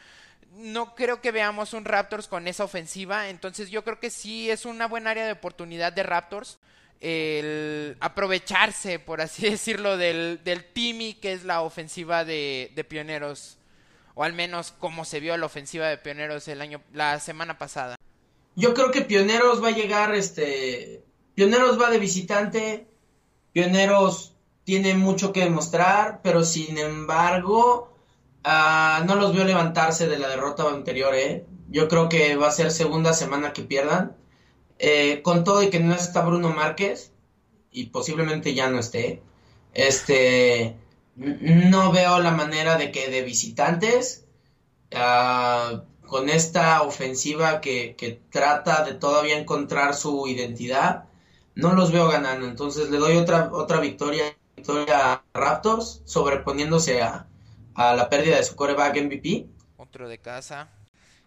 No creo que veamos un Raptors con esa ofensiva, entonces yo creo que sí es una buena área de oportunidad de Raptors el aprovecharse, por así [LAUGHS] decirlo, del, del Timmy que es la ofensiva de, de Pioneros o al menos como se vio la ofensiva de Pioneros el año la semana pasada. Yo creo que Pioneros va a llegar este Pioneros va de visitante. Pioneros tiene mucho que demostrar, pero sin embargo uh, no los veo levantarse de la derrota anterior, ¿eh? Yo creo que va a ser segunda semana que pierdan. Eh, con todo y que no está Bruno Márquez y posiblemente ya no esté. Este, no veo la manera de que de visitantes, ah, con esta ofensiva que, que, trata de todavía encontrar su identidad, no los veo ganando. Entonces le doy otra, otra victoria, victoria a Raptors, sobreponiéndose a, a la pérdida de su coreback MVP. Otro de casa.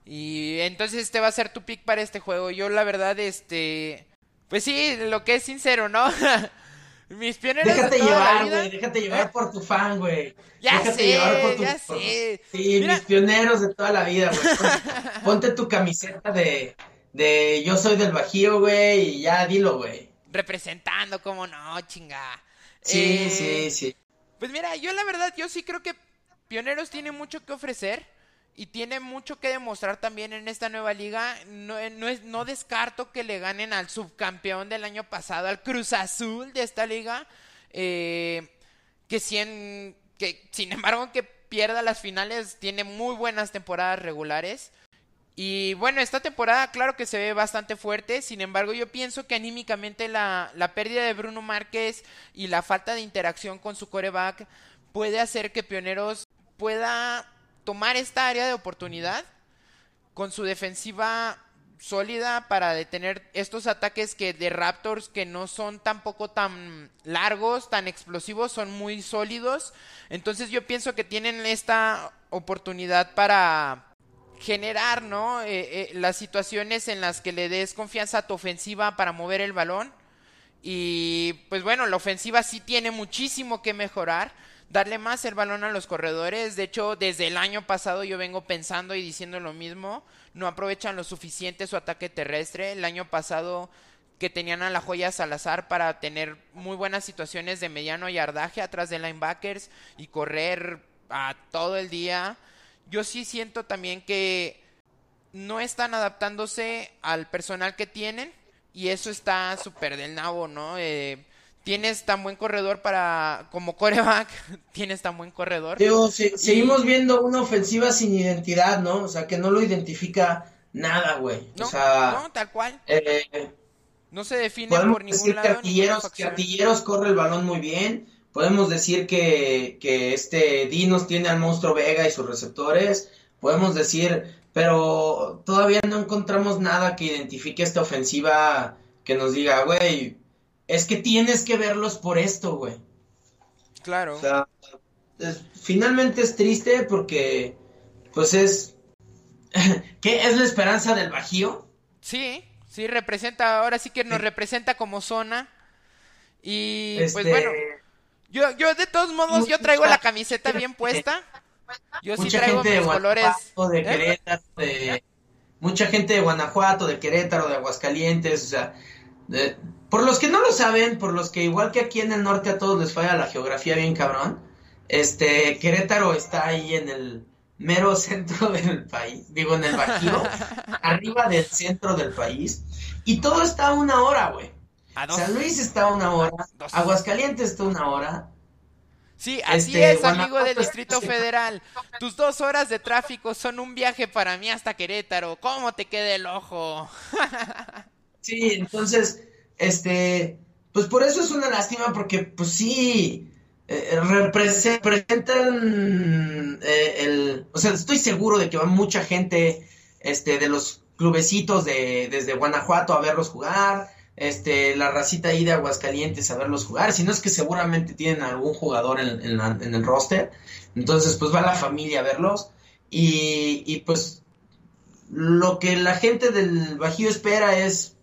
Y entonces este va a ser tu pick para este juego. Yo la verdad, este... Pues sí, lo que es sincero, ¿no? [LAUGHS] Mis pioneros Déjate llevar, güey. Déjate llevar por tu fan, güey. Ya déjate sé, llevar por tu. Ya sé. Sí, mis pioneros de toda la vida, güey. [LAUGHS] Ponte, tu camiseta de, de Yo soy del Bajío, güey, y ya dilo, güey. Representando, como no, chinga. Sí, eh, sí, sí. Pues mira, yo la verdad, yo sí creo que Pioneros tiene mucho que ofrecer y tiene mucho que demostrar también en esta nueva liga. No, eh, no, no descarto que le ganen al subcampeón del año pasado, al Cruz Azul de esta liga. Eh, que, sin, que sin [LAUGHS] embargo que pierda las finales, tiene muy buenas temporadas regulares. Y bueno, esta temporada claro que se ve bastante fuerte, sin embargo yo pienso que anímicamente la, la pérdida de Bruno Márquez y la falta de interacción con su coreback puede hacer que Pioneros pueda tomar esta área de oportunidad con su defensiva sólida para detener estos ataques que de Raptors que no son tampoco tan largos, tan explosivos, son muy sólidos. Entonces yo pienso que tienen esta oportunidad para generar, ¿no? Eh, eh, las situaciones en las que le des confianza a tu ofensiva para mover el balón. Y pues bueno, la ofensiva sí tiene muchísimo que mejorar darle más el balón a los corredores. De hecho, desde el año pasado yo vengo pensando y diciendo lo mismo. No aprovechan lo suficiente su ataque terrestre. El año pasado que tenían a la joya Salazar para tener muy buenas situaciones de mediano yardaje atrás de linebackers y correr a todo el día. Yo sí siento también que no están adaptándose al personal que tienen y eso está súper del nabo, ¿no? Eh, tienes tan buen corredor para como coreback, [LAUGHS] tienes tan buen corredor. seguimos viendo una ofensiva sin identidad, ¿no? O sea, que no lo identifica nada, güey. No, o sea, no, tal cual. Eh, no se define por ningún lado. Que Artilleros, corre el balón muy bien. Podemos decir que, que este Dinos tiene al monstruo Vega y sus receptores. Podemos decir, pero todavía no encontramos nada que identifique esta ofensiva que nos diga, güey, es que tienes que verlos por esto, güey. Claro. O sea, finalmente es triste porque, pues es, [LAUGHS] ¿qué es la esperanza del Bajío? Sí, sí, representa, ahora sí que nos representa como zona. Y pues Este, bueno, yo, yo de todos modos, yo traigo la camiseta bien puesta. Yo sí mucha traigo gente de colores. De ¿Eh? Querétaro, de, mucha gente de Guanajuato, de Querétaro, de Aguascalientes, o sea, de- por los que no lo saben, por los que igual que aquí en el norte a todos les falla la geografía bien cabrón, este, Querétaro está ahí en el mero [LAUGHS] centro del país, digo en el Bajío, [LAUGHS] arriba del centro del país, y todo está a una hora, güey. San Luis está a una hora. Aguascalientes está a una hora, Sí, así Este, es, amigo del Distrito Federal. Tus dos horas de tráfico son un viaje para mí hasta Querétaro. ¿Cómo te queda el ojo? [LAUGHS] Sí, entonces, este, pues por eso es una lástima, porque pues sí, eh, represe- representan eh, el, o sea, estoy seguro de que va mucha gente, este, de los clubecitos de, desde Guanajuato a verlos jugar, este, la racita ahí de Aguascalientes a verlos jugar, si no es que seguramente tienen algún jugador en, en el roster, entonces pues va la familia a verlos, y, y pues lo que la gente del Bajío espera es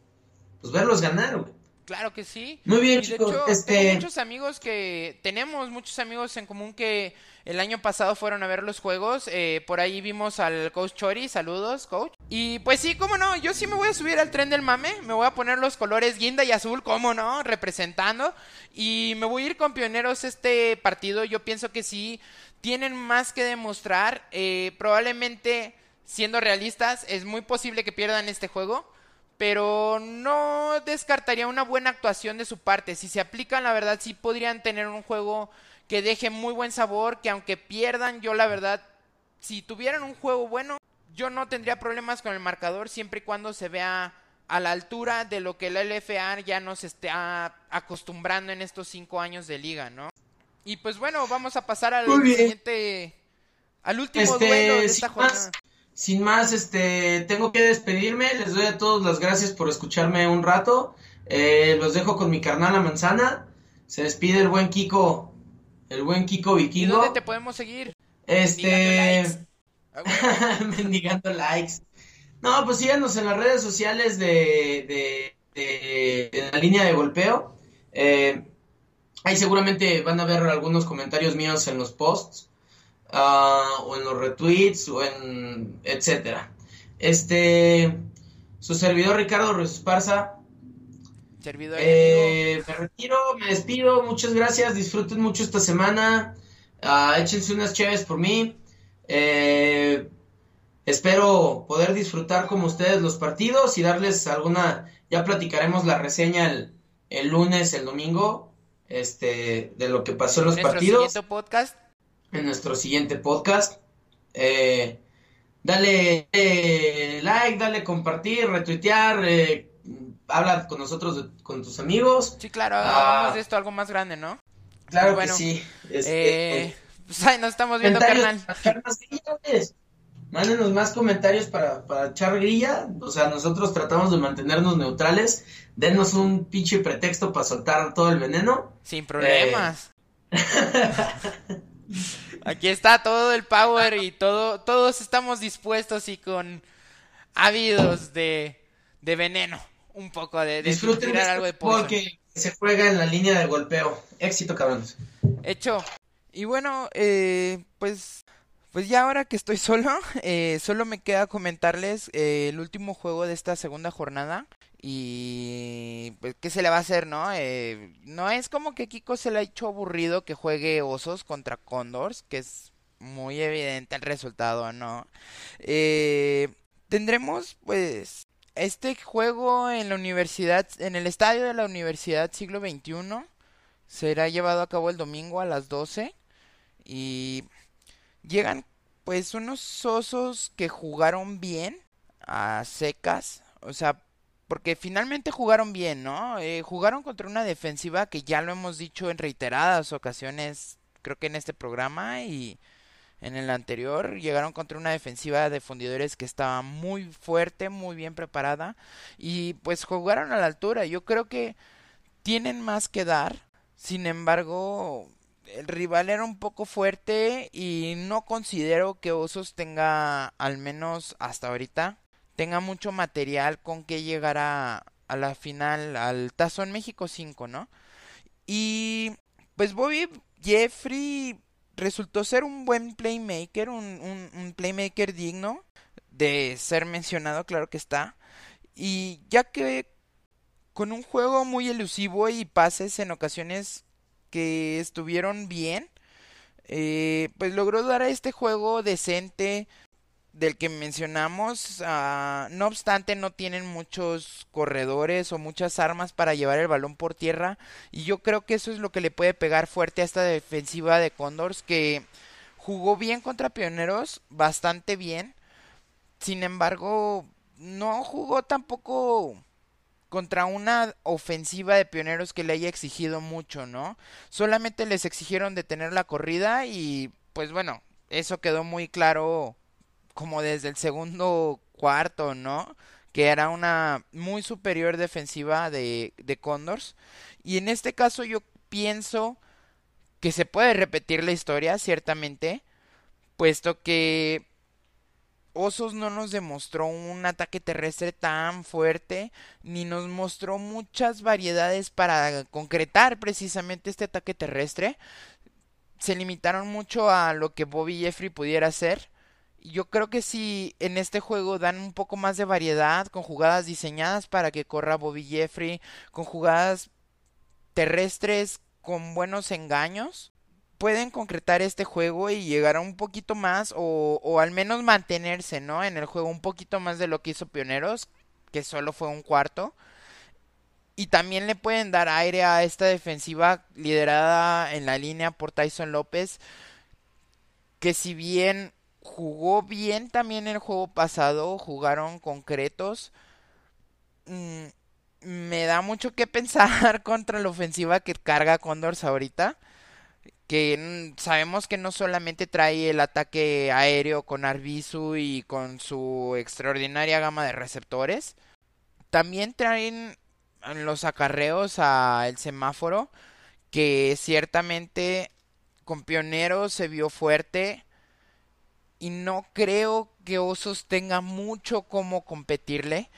pues verlos ganar, güey. Claro que sí. Muy bien, Y de chicos, hecho, este- tengo muchos amigos que tenemos muchos amigos en común que el año pasado fueron a ver los juegos. eh, por ahí vimos al coach Chori, saludos, coach. Y pues sí, cómo no, yo sí me voy a subir al tren del mame, me voy a poner los colores guinda y azul, cómo no, representando. Y me voy a ir con pioneros este partido. Yo pienso que sí tienen más que demostrar. eh, probablemente, siendo realistas, es muy posible que pierdan este juego pero no descartaría una buena actuación de su parte. Si se aplican, la verdad sí podrían tener un juego que deje muy buen sabor, que aunque pierdan, yo la verdad, si tuvieran un juego bueno, yo no tendría problemas con el marcador siempre y cuando se vea a la altura de lo que la LFA ya nos está acostumbrando en estos cinco años de liga, ¿no? Y pues bueno, vamos a pasar al siguiente, al último Este, duelo de esta más, jornada. Sin más, este, tengo que despedirme. Les doy a todos las gracias por escucharme un rato. Eh, los dejo con mi carnal la manzana. Se despide el buen Kiko, el buen Kiko ¿Y Vikingo. dónde te podemos seguir? Este, Ah, [LAUGHS] mendigando likes. No, pues síganos en las redes sociales de, de, de- en la línea de golpeo. Eh, ahí seguramente van a ver algunos comentarios míos en los posts, ah, o en los retweets, o en etcétera. Este, su servidor Ricardo Ruiz Esparza. Servidor. Eh, me retiro, me despido, muchas gracias, disfruten mucho esta semana, Ah, échense unas chéves por mí, Eh, espero poder disfrutar como ustedes los partidos y darles alguna, ya platicaremos la reseña el, el lunes, el domingo, este, de lo que pasó en los partidos siguiente podcast. En nuestro siguiente podcast. Eh, dale eh, like, dale compartir, retuitear, eh, habla con nosotros, con tus amigos. Sí, claro, Ah. hagamos de esto algo más grande, ¿no? Claro Bueno, que sí. Este, Eh, pues ahí nos estamos viendo, carnal. Mándenos más comentarios para, para echar grilla. O sea, nosotros tratamos de mantenernos neutrales. Denos un pinche pretexto para soltar todo el veneno. Sin problemas. [LAUGHS] Aquí está todo el power y todo, todos estamos dispuestos y con ávidos de, de veneno. Un poco de, de Disfruten algo de fútbol poison. que se juega en la línea de golpeo. Éxito, cabrones. Hecho. Y bueno, eh, pues pues ya ahora que estoy [LAUGHS] solo, eh, solo me queda comentarles eh, el último juego de esta segunda jornada. Y pues, ¿qué se le va a hacer, no? Eh, no es como que Kiko se le ha hecho aburrido que juegue Osos contra Condors, que es muy evidente el resultado, ¿no? tendremos, pues, este juego en la universidad, en el estadio de la Universidad Siglo XXI. Será llevado a cabo el domingo a las 12. Y llegan pues unos osos que jugaron bien a secas. O sea, porque finalmente jugaron bien, ¿no? Eh, jugaron contra una defensiva que ya lo hemos dicho en reiteradas ocasiones, creo que en este programa y en el anterior, llegaron contra una defensiva de fundidores que estaba muy fuerte, muy bien preparada y pues jugaron a la altura. Yo creo que tienen más que dar. Sin embargo, el rival era un poco fuerte y no considero que Osos tenga, al menos hasta ahorita, tenga mucho material con que llegar a, la final, al Tazón México 5, ¿no? Y pues Bobby Jeffrey resultó ser un buen playmaker, un playmaker digno de ser mencionado, claro que está. Y ya que con un juego muy elusivo y pases en ocasiones que estuvieron bien. Eh, pues logró dar a este juego decente del que mencionamos. Ah, no obstante, no tienen muchos corredores o muchas armas para llevar el balón por tierra. Y yo creo que eso es lo que le puede pegar fuerte a esta defensiva de Condors que jugó bien contra Pioneros, bastante bien. Sin embargo, no jugó tampoco contra una ofensiva de pioneros que le haya exigido mucho, ¿no? Solamente les exigieron detener la corrida y pues bueno, eso quedó muy claro como desde el segundo cuarto, ¿no? Que era una muy superior defensiva de, de Condors. Y en este caso yo pienso que se puede repetir la historia, ciertamente, puesto que Osos no nos demostró un ataque terrestre tan fuerte, ni nos mostró muchas variedades para concretar precisamente este ataque terrestre. Se limitaron mucho a lo que Bobby Jeffrey pudiera hacer. Yo creo que si en este juego dan un poco más de variedad, con jugadas diseñadas para que corra Bobby Jeffrey, con jugadas terrestres con buenos engaños, pueden concretar este juego y llegar a un poquito más o, o, al menos mantenerse, ¿no? En el juego un poquito más de lo que hizo Pioneros, que solo fue un cuarto. Y también le pueden dar aire a esta defensiva liderada en la línea por Tyson López, que si bien jugó bien también el juego pasado, jugaron concretos. Mmm, me da mucho que [LAUGHS] pensar contra la ofensiva que carga Condors ahorita que sabemos que no solamente trae el ataque aéreo con Arbizu y con su extraordinaria gama de receptores, también traen los acarreos a el semáforo, que ciertamente con Pioneros se vio fuerte y no creo que Osos tenga mucho como competirle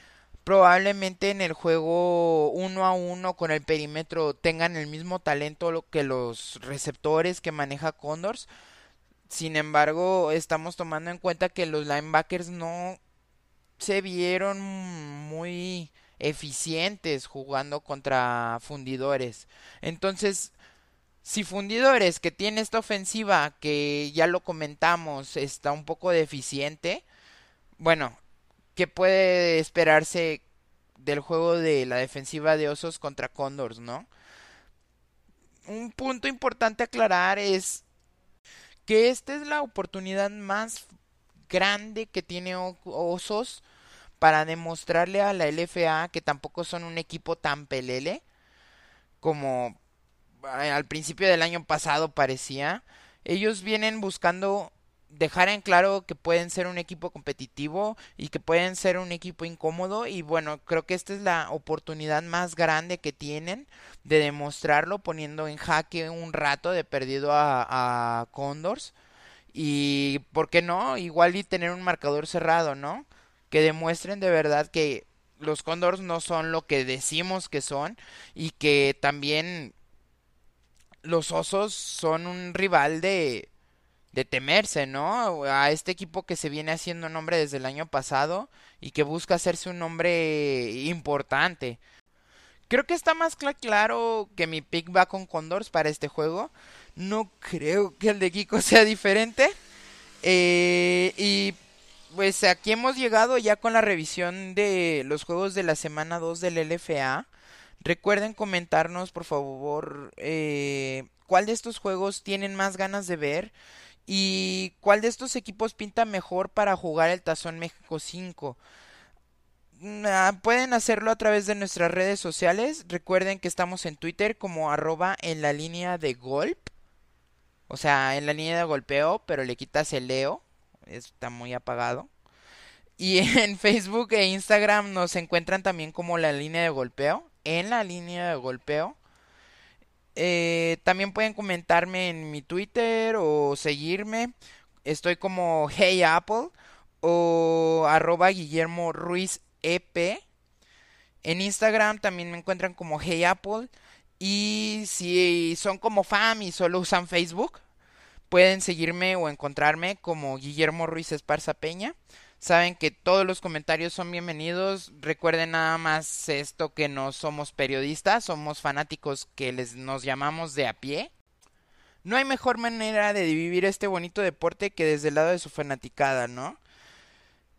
probablemente en el juego uno a uno con el perímetro tengan el mismo talento que los receptores que maneja Condors. Sin embargo, estamos tomando en cuenta que los linebackers no se vieron muy eficientes jugando contra fundidores. Entonces, si fundidores que tiene esta ofensiva que ya lo comentamos está un poco deficiente, bueno, ¿Qué puede esperarse del juego de la defensiva de Osos contra Condors, no? Un punto importante aclarar es que esta es la oportunidad más grande que tiene Osos para demostrarle a la LFA que tampoco son un equipo tan pelele como eh, al principio del año pasado parecía. Ellos vienen buscando dejar en claro que pueden ser un equipo competitivo y que pueden ser un equipo incómodo y bueno, creo que esta es la oportunidad más grande que tienen de demostrarlo poniendo en jaque un rato de perdido a, a Condors y por qué no, igual y tener un marcador cerrado, ¿no? Que demuestren de verdad que los Condors no son lo que decimos que son y que también los Osos son un rival de, de temerse, ¿no? A este equipo que se viene haciendo nombre desde el año pasado y que busca hacerse un nombre importante. Creo que está más claro que mi pick va con Condors para este juego. No creo que el de Kiko [LAUGHS] sea diferente. Eh, y pues aquí hemos llegado ya con la revisión de los juegos de la semana 2 del LFA. Recuerden comentarnos, por favor, eh, cuál de estos juegos tienen más ganas de ver y cuál de estos equipos pinta mejor para jugar el Tazón México 5. Mm, ah, pueden hacerlo a través de nuestras redes sociales. Recuerden que estamos en Twitter como arroba en la línea de golp. O sea, en la línea de golpeo, pero le quitas el leo. Está muy apagado. Y [LAUGHS] en Facebook e Instagram nos encuentran también como la línea de golpeo. En la línea de golpeo. Eh, también pueden comentarme en mi Twitter o seguirme. Estoy como Hey Apple o arroba Guillermo Ruiz EP. En Instagram también me encuentran como Hey Apple. Y si son como fam y solo usan Facebook, pueden seguirme o encontrarme como Guillermo Ruiz Esparza Peña. Saben que todos los comentarios son bienvenidos. Recuerden nada más esto que no somos periodistas, somos fanáticos que les nos llamamos de a pie. No hay mejor manera de vivir este bonito deporte que desde el lado de su fanaticada, ¿no?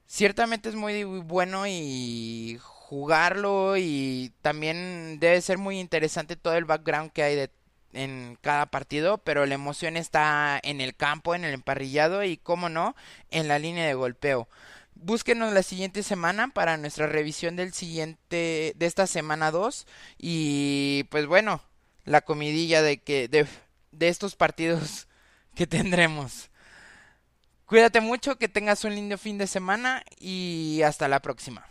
ciertamente es muy bueno y jugarlo y también debe ser muy interesante todo el background que hay de, en cada partido, pero la emoción está en el campo, en el emparrillado y, como no, en la línea de golpeo. Búsquenos la siguiente semana para nuestra revisión del siguiente de esta semana 2 y pues bueno, la comidilla de que de, de estos partidos [LAUGHS] que tendremos. Cuídate mucho, que tengas un lindo fin de semana y hasta la próxima.